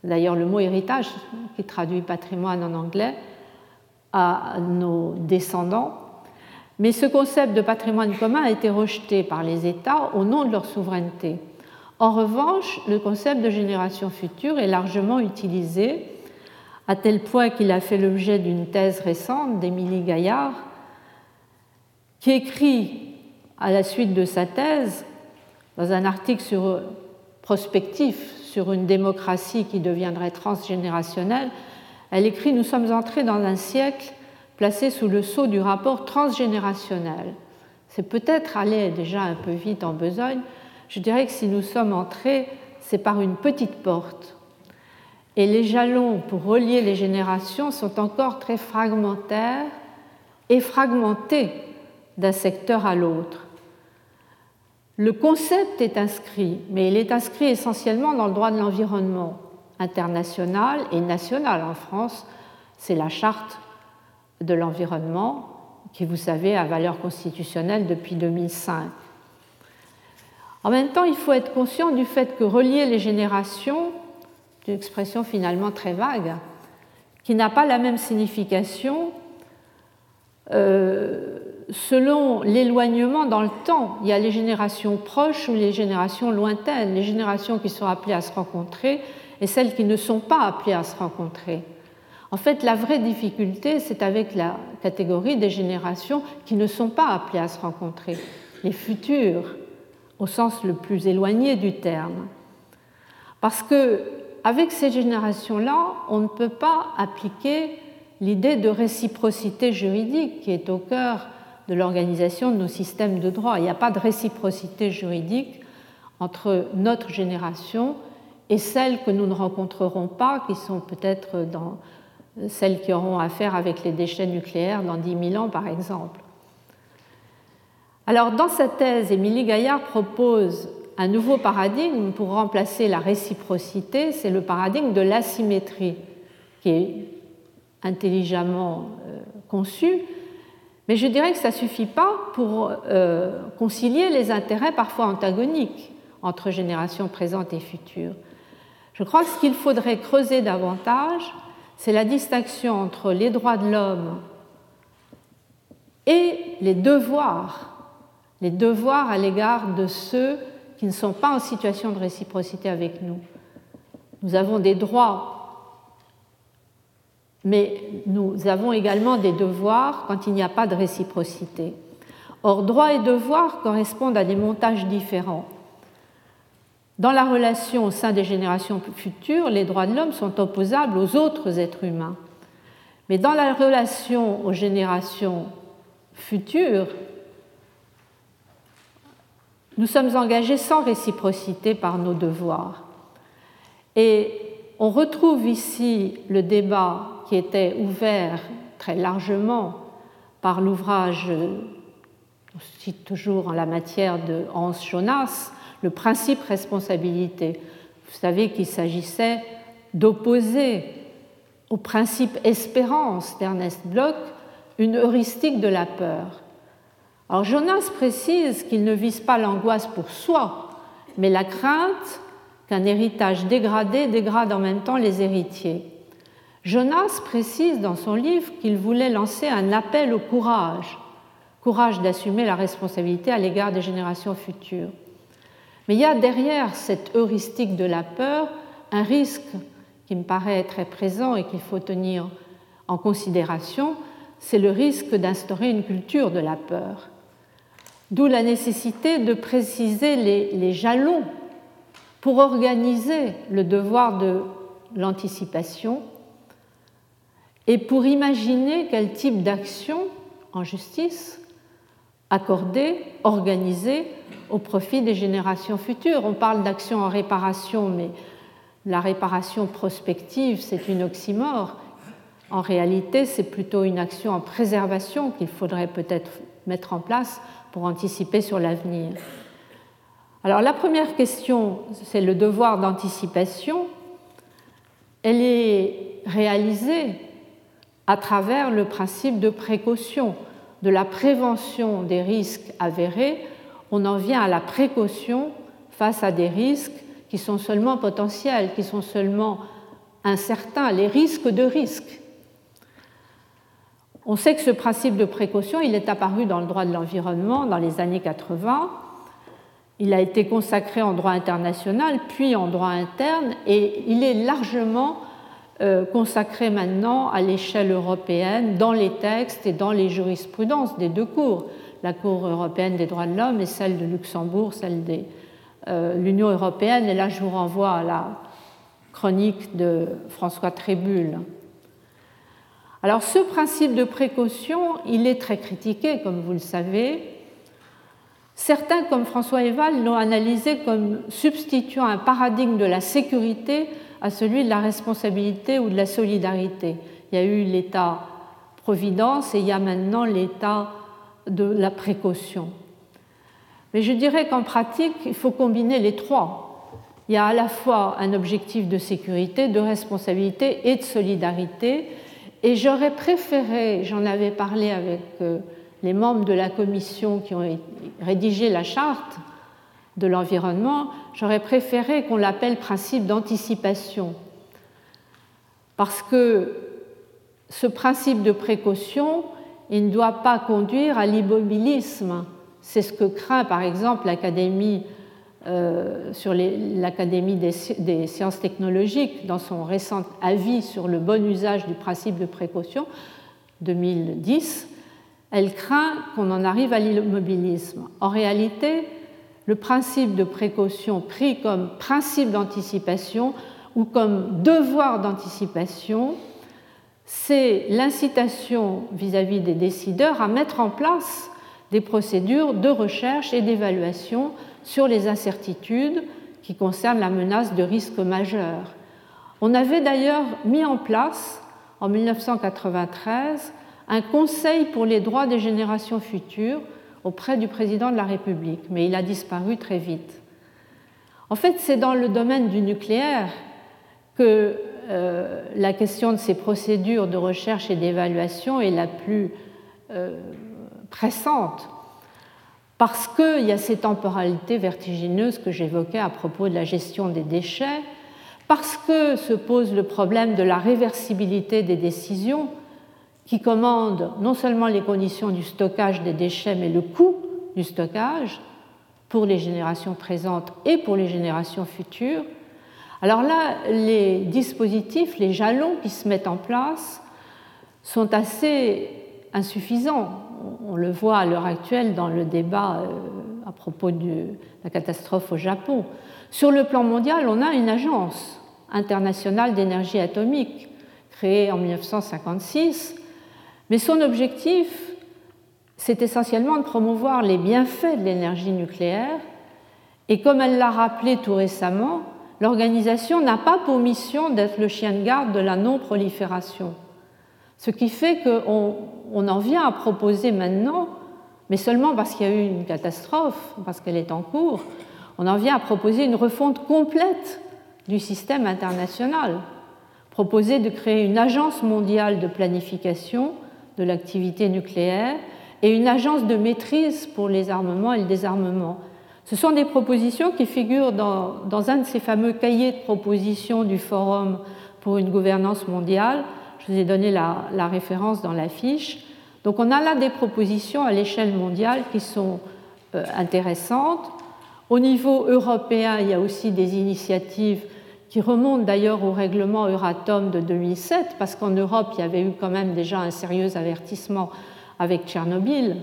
D'ailleurs, le mot héritage, qui traduit patrimoine en anglais, à nos descendants. Mais ce concept de patrimoine commun a été rejeté par les États au nom de leur souveraineté. En revanche, le concept de génération future est largement utilisé, à tel point qu'il a fait l'objet d'une thèse récente d'Émilie Gaillard, qui écrit à la suite de sa thèse, dans un article sur, prospectif sur une démocratie qui deviendrait transgénérationnelle, elle écrit Nous sommes entrés dans un siècle placé sous le sceau du rapport transgénérationnel. C'est peut-être aller déjà un peu vite en besogne. Je dirais que si nous sommes entrés, c'est par une petite porte. Et les jalons pour relier les générations sont encore très fragmentaires et fragmentés d'un secteur à l'autre. Le concept est inscrit, mais il est inscrit essentiellement dans le droit de l'environnement international et national. En France, c'est la charte de l'environnement, qui, vous savez, a valeur constitutionnelle depuis 2005. En même temps, il faut être conscient du fait que relier les générations, une expression finalement très vague, qui n'a pas la même signification euh, selon l'éloignement dans le temps. Il y a les générations proches ou les générations lointaines, les générations qui sont appelées à se rencontrer et celles qui ne sont pas appelées à se rencontrer. En fait, la vraie difficulté, c'est avec la catégorie des générations qui ne sont pas appelées à se rencontrer, les futures, au sens le plus éloigné du terme. Parce que avec ces générations-là, on ne peut pas appliquer l'idée de réciprocité juridique qui est au cœur de l'organisation de nos systèmes de droit. Il n'y a pas de réciprocité juridique entre notre génération et celles que nous ne rencontrerons pas, qui sont peut-être celles qui auront affaire avec les déchets nucléaires dans 10 000 ans, par exemple. Alors, dans sa thèse, Émilie Gaillard propose un nouveau paradigme pour remplacer la réciprocité, c'est le paradigme de l'asymétrie, qui est intelligemment euh, conçu, mais je dirais que ça ne suffit pas pour euh, concilier les intérêts parfois antagoniques entre générations présentes et futures. Je crois que ce qu'il faudrait creuser davantage, c'est la distinction entre les droits de l'homme et les devoirs, les devoirs à l'égard de ceux qui ne sont pas en situation de réciprocité avec nous. Nous avons des droits mais nous avons également des devoirs quand il n'y a pas de réciprocité. Or, droits et devoirs correspondent à des montages différents. Dans la relation au sein des générations futures, les droits de l'homme sont opposables aux autres êtres humains. Mais dans la relation aux générations futures, nous sommes engagés sans réciprocité par nos devoirs. Et on retrouve ici le débat qui était ouvert très largement par l'ouvrage, je cite toujours en la matière de Hans Jonas, le principe responsabilité. Vous savez qu'il s'agissait d'opposer au principe espérance d'Ernest Bloch une heuristique de la peur. Alors Jonas précise qu'il ne vise pas l'angoisse pour soi, mais la crainte qu'un héritage dégradé dégrade en même temps les héritiers. Jonas précise dans son livre qu'il voulait lancer un appel au courage, courage d'assumer la responsabilité à l'égard des générations futures. Mais il y a derrière cette heuristique de la peur un risque qui me paraît très présent et qu'il faut tenir en considération, c'est le risque d'instaurer une culture de la peur. D'où la nécessité de préciser les, les jalons pour organiser le devoir de l'anticipation et pour imaginer quel type d'action en justice accorder, organiser au profit des générations futures. On parle d'action en réparation, mais la réparation prospective, c'est une oxymore. En réalité, c'est plutôt une action en préservation qu'il faudrait peut-être mettre en place pour anticiper sur l'avenir. Alors la première question, c'est le devoir d'anticipation. Elle est réalisée à travers le principe de précaution, de la prévention des risques avérés, on en vient à la précaution face à des risques qui sont seulement potentiels, qui sont seulement incertains, les risques de risque. On sait que ce principe de précaution, il est apparu dans le droit de l'environnement dans les années 80. Il a été consacré en droit international, puis en droit interne, et il est largement euh, consacré maintenant à l'échelle européenne dans les textes et dans les jurisprudences des deux cours, la Cour européenne des droits de l'homme et celle de Luxembourg, celle de euh, l'Union européenne. Et là, je vous renvoie à la chronique de François Trébul. Alors ce principe de précaution, il est très critiqué, comme vous le savez. Certains, comme François Eval, l'ont analysé comme substituant un paradigme de la sécurité à celui de la responsabilité ou de la solidarité. Il y a eu l'État-providence et il y a maintenant l'État de la précaution. Mais je dirais qu'en pratique, il faut combiner les trois. Il y a à la fois un objectif de sécurité, de responsabilité et de solidarité. Et j'aurais préféré, j'en avais parlé avec euh, les membres de la commission qui ont rédigé la charte, de l'environnement, j'aurais préféré qu'on l'appelle principe d'anticipation. Parce que ce principe de précaution, il ne doit pas conduire à l'immobilisme. C'est ce que craint par exemple l'Académie euh, des, des, sciences technologiques dans son récent avis sur le bon usage du principe de précaution 2010. Elle craint qu'on en arrive à l'immobilisme. En réalité, le principe de précaution pris comme principe d'anticipation ou comme devoir d'anticipation, c'est l'incitation vis-à-vis des décideurs à mettre en place des procédures de recherche et d'évaluation sur les incertitudes qui concernent la menace de risques majeurs. On avait d'ailleurs mis en place en 1993 un Conseil pour les droits des générations futures auprès du président de la République, mais il a disparu très vite. En fait, c'est dans le domaine du nucléaire que euh, la question de ces procédures de recherche et d'évaluation est la plus euh, pressante parce qu'il y a ces temporalités vertigineuses que j'évoquais à propos de la gestion des déchets, parce que se pose le problème de la réversibilité des décisions qui commandent non seulement les conditions du stockage des déchets, mais le coût du stockage pour les générations présentes et pour les générations futures. Alors là, les dispositifs, les jalons qui se mettent en place sont assez insuffisants on le voit à l'heure actuelle dans le débat euh, à propos de la catastrophe au Japon. Sur le plan mondial, on a une agence internationale d'énergie atomique créée en 1956, mais son objectif, c'est essentiellement de promouvoir les bienfaits de l'énergie nucléaire. Et comme elle l'a rappelé tout récemment, l'organisation n'a pas pour mission d'être le chien de garde de la non-prolifération. Ce qui fait qu'on on en vient à proposer maintenant, mais seulement parce qu'il y a eu une catastrophe, parce qu'elle est en cours, on en vient à proposer une refonte complète du système international, proposer de créer une agence mondiale de planification de l'activité nucléaire et une agence de maîtrise pour les armements et le désarmement. Ce sont des propositions qui figurent dans, un de ces fameux cahiers de propositions du Forum pour une gouvernance mondiale je vous ai donné la, référence dans la fiche. Donc on a là des propositions à l'échelle mondiale qui sont euh, intéressantes. Au niveau européen, il y a aussi des initiatives qui remontent d'ailleurs au règlement Euratom de 2007, parce qu'en Europe, il y avait eu quand même déjà un sérieux avertissement avec Tchernobyl.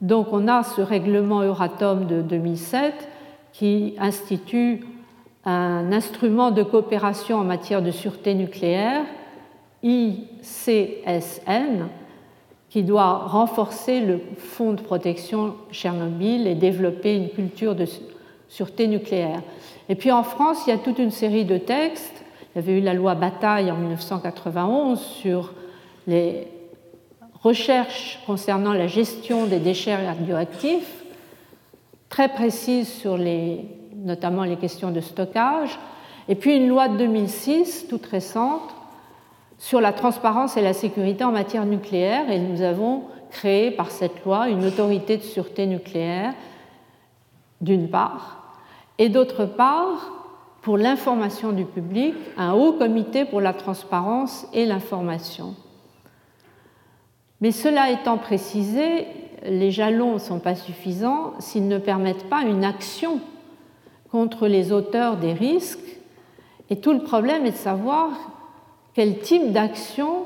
Donc on a ce règlement Euratom de 2007 qui institue un instrument de coopération en matière de sûreté nucléaire ICSN, qui doit renforcer le fonds de protection Tchernobyl et développer une culture de sûreté nucléaire. Et puis en France, il y a toute une série de textes. Il y avait eu la loi Bataille en 1991 sur les recherches concernant la gestion des déchets radioactifs, très précise sur les, notamment les questions de stockage. Et puis une loi de 2006, toute récente, sur la transparence et la sécurité en matière nucléaire et nous avons créé par cette loi une autorité de sûreté nucléaire, d'une part, et d'autre part, pour l'information du public, un haut comité pour la transparence et l'information. Mais cela étant précisé, les jalons ne sont pas suffisants s'ils ne permettent pas une action contre les auteurs des risques. Et tout le problème est de savoir quel type d'action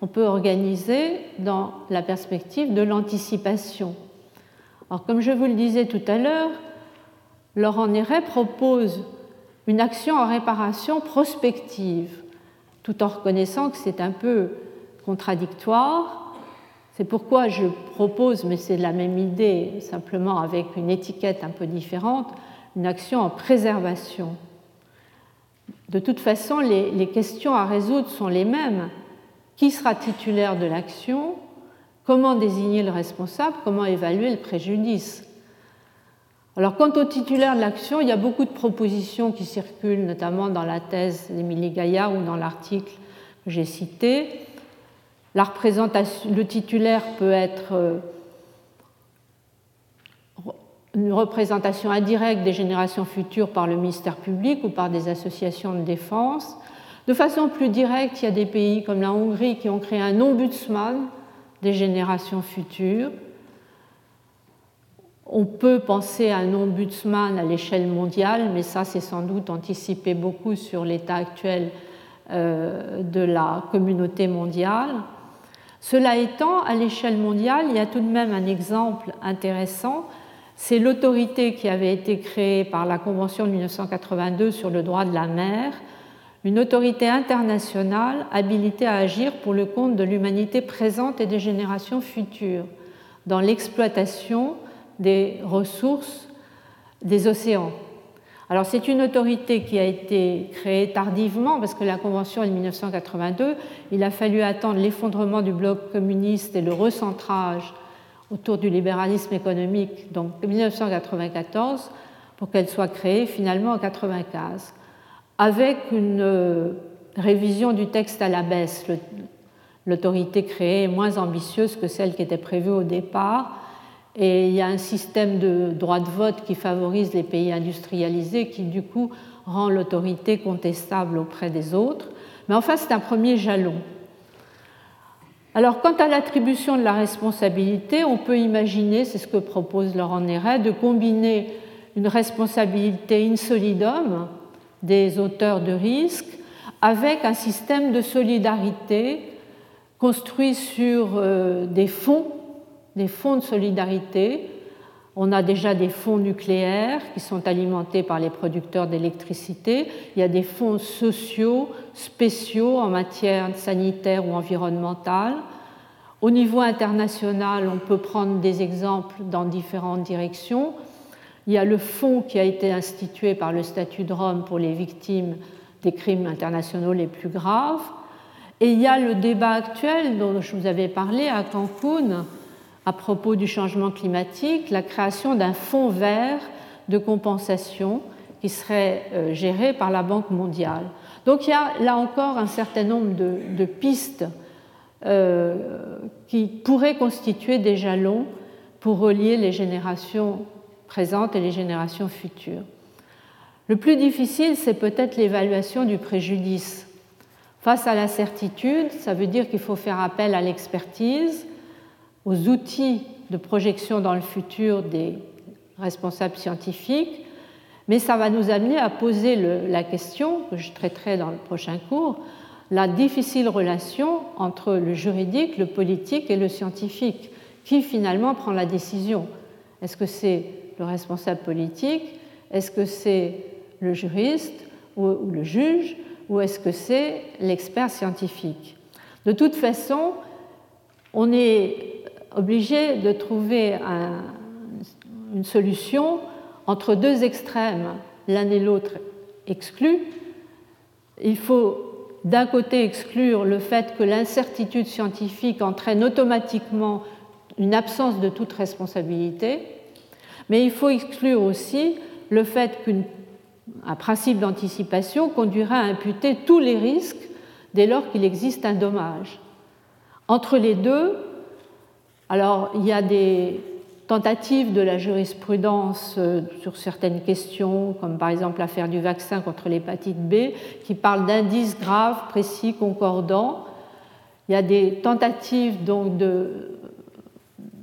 on peut organiser dans la perspective de l'anticipation. Alors, comme je vous le disais tout à l'heure, Laurent Néret propose une action en réparation prospective, tout en reconnaissant que c'est un peu contradictoire. C'est pourquoi je propose, mais c'est la même idée, simplement avec une étiquette un peu différente, une action en préservation. De toute façon, les, questions à résoudre sont les mêmes. Qui sera titulaire de l'action? Comment désigner le responsable? Comment évaluer le préjudice? Alors, quant au titulaire de l'action, il y a beaucoup de propositions qui circulent, notamment dans la thèse d'Émilie Gaillard ou dans l'article que j'ai cité. Le titulaire peut être euh, une représentation indirecte des générations futures par le ministère public ou par des associations de défense. De façon plus directe, il y a des pays comme la Hongrie qui ont créé un ombudsman des générations futures. On peut penser à un ombudsman à l'échelle mondiale, mais ça, c'est sans doute anticiper beaucoup sur l'état actuel euh, de la communauté mondiale. Cela étant, à l'échelle mondiale, il y a tout de même un exemple intéressant c'est l'autorité qui avait été créée par la Convention de 1982 sur le droit de la mer, une autorité internationale habilitée à agir pour le compte de l'humanité présente et des générations futures dans l'exploitation des ressources des océans. Alors c'est une autorité qui a été créée tardivement parce que la Convention est de 1982, il a fallu attendre l'effondrement du bloc communiste et le recentrage autour du libéralisme économique, donc 1994, pour qu'elle soit créée finalement en 1995, avec une euh, révision du texte à la baisse. L'autorité créée est moins ambitieuse que celle qui était prévue au départ. Et il y a un système de droit de vote qui favorise les pays industrialisés, qui du coup rend l'autorité contestable auprès des autres. Mais enfin, c'est un premier jalon. Alors, quant à l'attribution de la responsabilité, on peut imaginer, c'est ce que propose Laurent Néret, de combiner une responsabilité in solidum des auteurs de risques avec un système de solidarité construit sur euh, des fonds, des fonds de solidarité. On a déjà des fonds nucléaires qui sont alimentés par les producteurs d'électricité. Il y a des fonds sociaux spéciaux en matière sanitaire ou environnementale. Au niveau international, on peut prendre des exemples dans différentes directions. Il y a le fonds qui a été institué par le statut de Rome pour les victimes des crimes internationaux les plus graves. Et il y a le débat actuel dont je vous avais parlé à Cancun à propos du changement climatique, la création d'un fonds vert de compensation qui serait euh, géré par la Banque mondiale. Donc il y a là encore un certain nombre de, pistes euh, qui pourraient constituer des jalons pour relier les générations présentes et les générations futures. Le plus difficile, c'est peut-être l'évaluation du préjudice. Face à la certitude, ça veut dire qu'il faut faire appel à l'expertise, aux outils de projection dans le futur des responsables scientifiques, mais ça va nous amener à poser la question, que je traiterai dans le prochain cours, la difficile relation entre le juridique, le politique et le scientifique. Qui finalement prend la décision? Est-ce que c'est le responsable politique? Est-ce que c'est le juriste ou, le juge? Ou est-ce que c'est l'expert scientifique? De toute façon, on est obligé de trouver une solution entre deux extrêmes, l'un et l'autre exclus. Il faut d'un côté exclure le fait que l'incertitude scientifique entraîne automatiquement une absence de toute responsabilité, mais il faut exclure aussi le fait qu'un principe d'anticipation conduirait à imputer tous les risques dès lors qu'il existe un dommage. Entre les deux, alors il y a des tentatives de la jurisprudence euh, sur certaines questions, comme par exemple l'affaire du vaccin contre l'hépatite B, qui parle d'indices graves, précis, concordants. Il y a des tentatives donc de,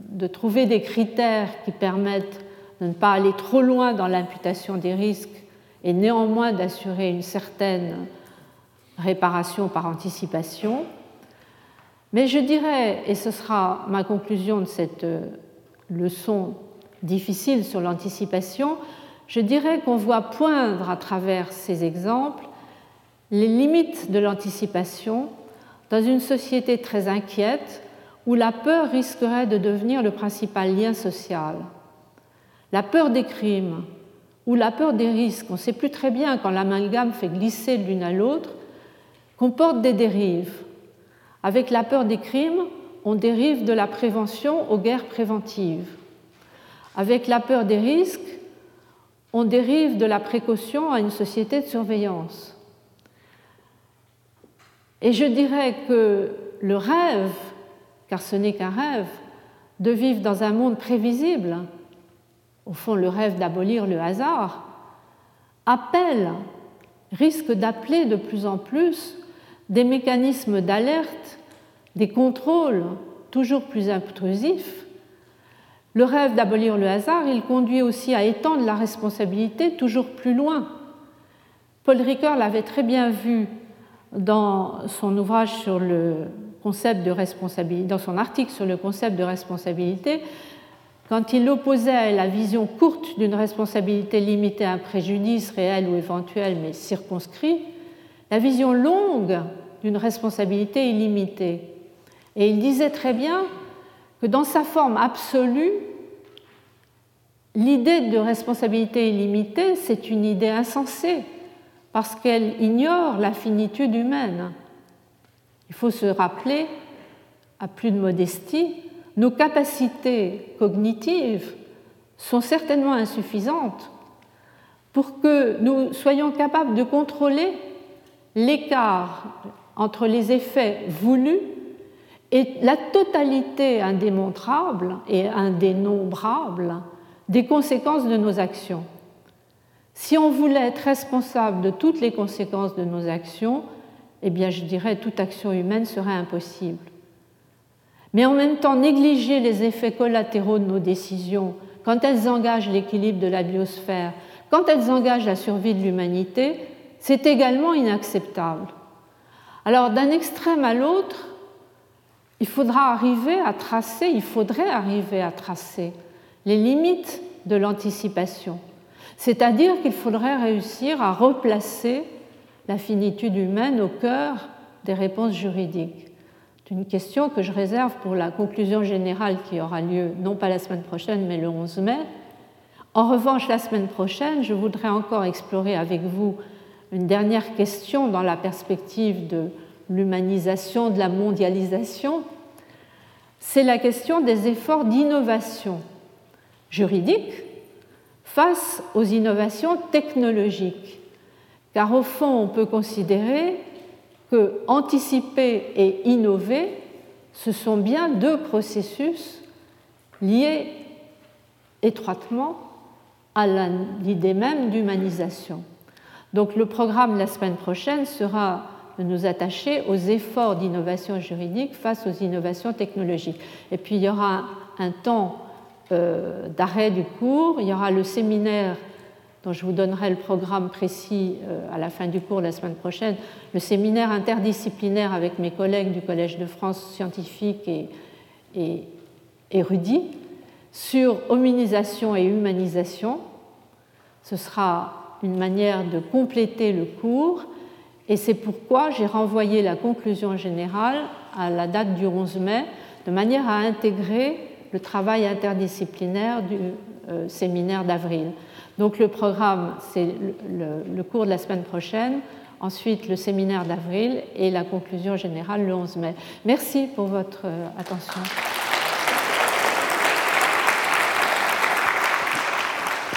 de trouver des critères qui permettent de ne pas aller trop loin dans l'imputation des risques et néanmoins d'assurer une certaine réparation par anticipation. Mais je dirais, et ce sera ma conclusion de cette euh, leçon difficile sur l'anticipation, je dirais qu'on voit poindre à travers ces exemples les limites de l'anticipation dans une société très inquiète où la peur risquerait de devenir le principal lien social la peur des crimes ou la peur des risques, on ne sait plus très bien quand l'amalgame fait glisser l'une à l'autre, comporte des dérives. Avec la peur des crimes, on dérive de la prévention aux guerres préventives. Avec la peur des risques, on dérive de la précaution à une société de surveillance. Et je dirais que le rêve, car ce n'est qu'un rêve, de vivre dans un monde prévisible, au fond le rêve d'abolir le hasard, appelle, risque d'appeler de plus en plus des mécanismes d'alerte, des contrôles toujours plus intrusifs. Le rêve d'abolir le hasard, il conduit aussi à étendre la responsabilité toujours plus loin. Paul Ricoeur l'avait très bien vu dans son ouvrage sur le concept de responsabilité, dans son article sur le concept de responsabilité, quand il opposait la vision courte d'une responsabilité limitée à un préjudice réel ou éventuel mais circonscrit, la vision longue d'une responsabilité illimitée. Et il disait très bien que dans sa forme absolue, l'idée de responsabilité illimitée, c'est une idée insensée, parce qu'elle ignore la finitude humaine. Il faut se rappeler, à plus de modestie, nos capacités cognitives sont certainement insuffisantes pour que nous soyons capables de contrôler l'écart entre les effets voulus et la totalité indémontrable et indénombrable des conséquences de nos actions. Si on voulait être responsable de toutes les conséquences de nos actions, eh bien je dirais toute action humaine serait impossible. Mais en même temps, négliger les effets collatéraux de nos décisions quand elles engagent l'équilibre de la biosphère, quand elles engagent la survie de l'humanité, c'est également inacceptable. Alors d'un extrême à l'autre, il faudra arriver à tracer, il faudrait arriver à tracer les limites de l'anticipation. C'est-à-dire qu'il faudrait réussir à replacer la finitude humaine au cœur des réponses juridiques. C'est une question que je réserve pour la conclusion générale qui aura lieu non pas la semaine prochaine mais le 11 mai. En revanche, la semaine prochaine, je voudrais encore explorer avec vous une dernière question dans la perspective de l'humanisation, de la mondialisation. C'est la question des efforts d'innovation juridique face aux innovations technologiques. Car au fond, on peut considérer que anticiper et innover, ce sont bien deux processus liés étroitement à l'idée même d'humanisation. Donc le programme la semaine prochaine sera de nous attacher aux efforts d'innovation juridique face aux innovations technologiques. Et puis il y aura un temps euh, d'arrêt du cours. Il y aura le séminaire dont je vous donnerai le programme précis euh, à la fin du cours la semaine prochaine, le séminaire interdisciplinaire avec mes collègues du Collège de France scientifiques et, et érudits sur hominisation et humanisation. Ce sera une manière de compléter le cours et c'est pourquoi j'ai renvoyé la conclusion générale à la date du 11 mai de manière à intégrer le travail interdisciplinaire du euh, séminaire d'avril. Donc le programme, c'est le, cours de la semaine prochaine, ensuite le séminaire d'avril et la conclusion générale le 11 mai. Merci pour votre euh, attention.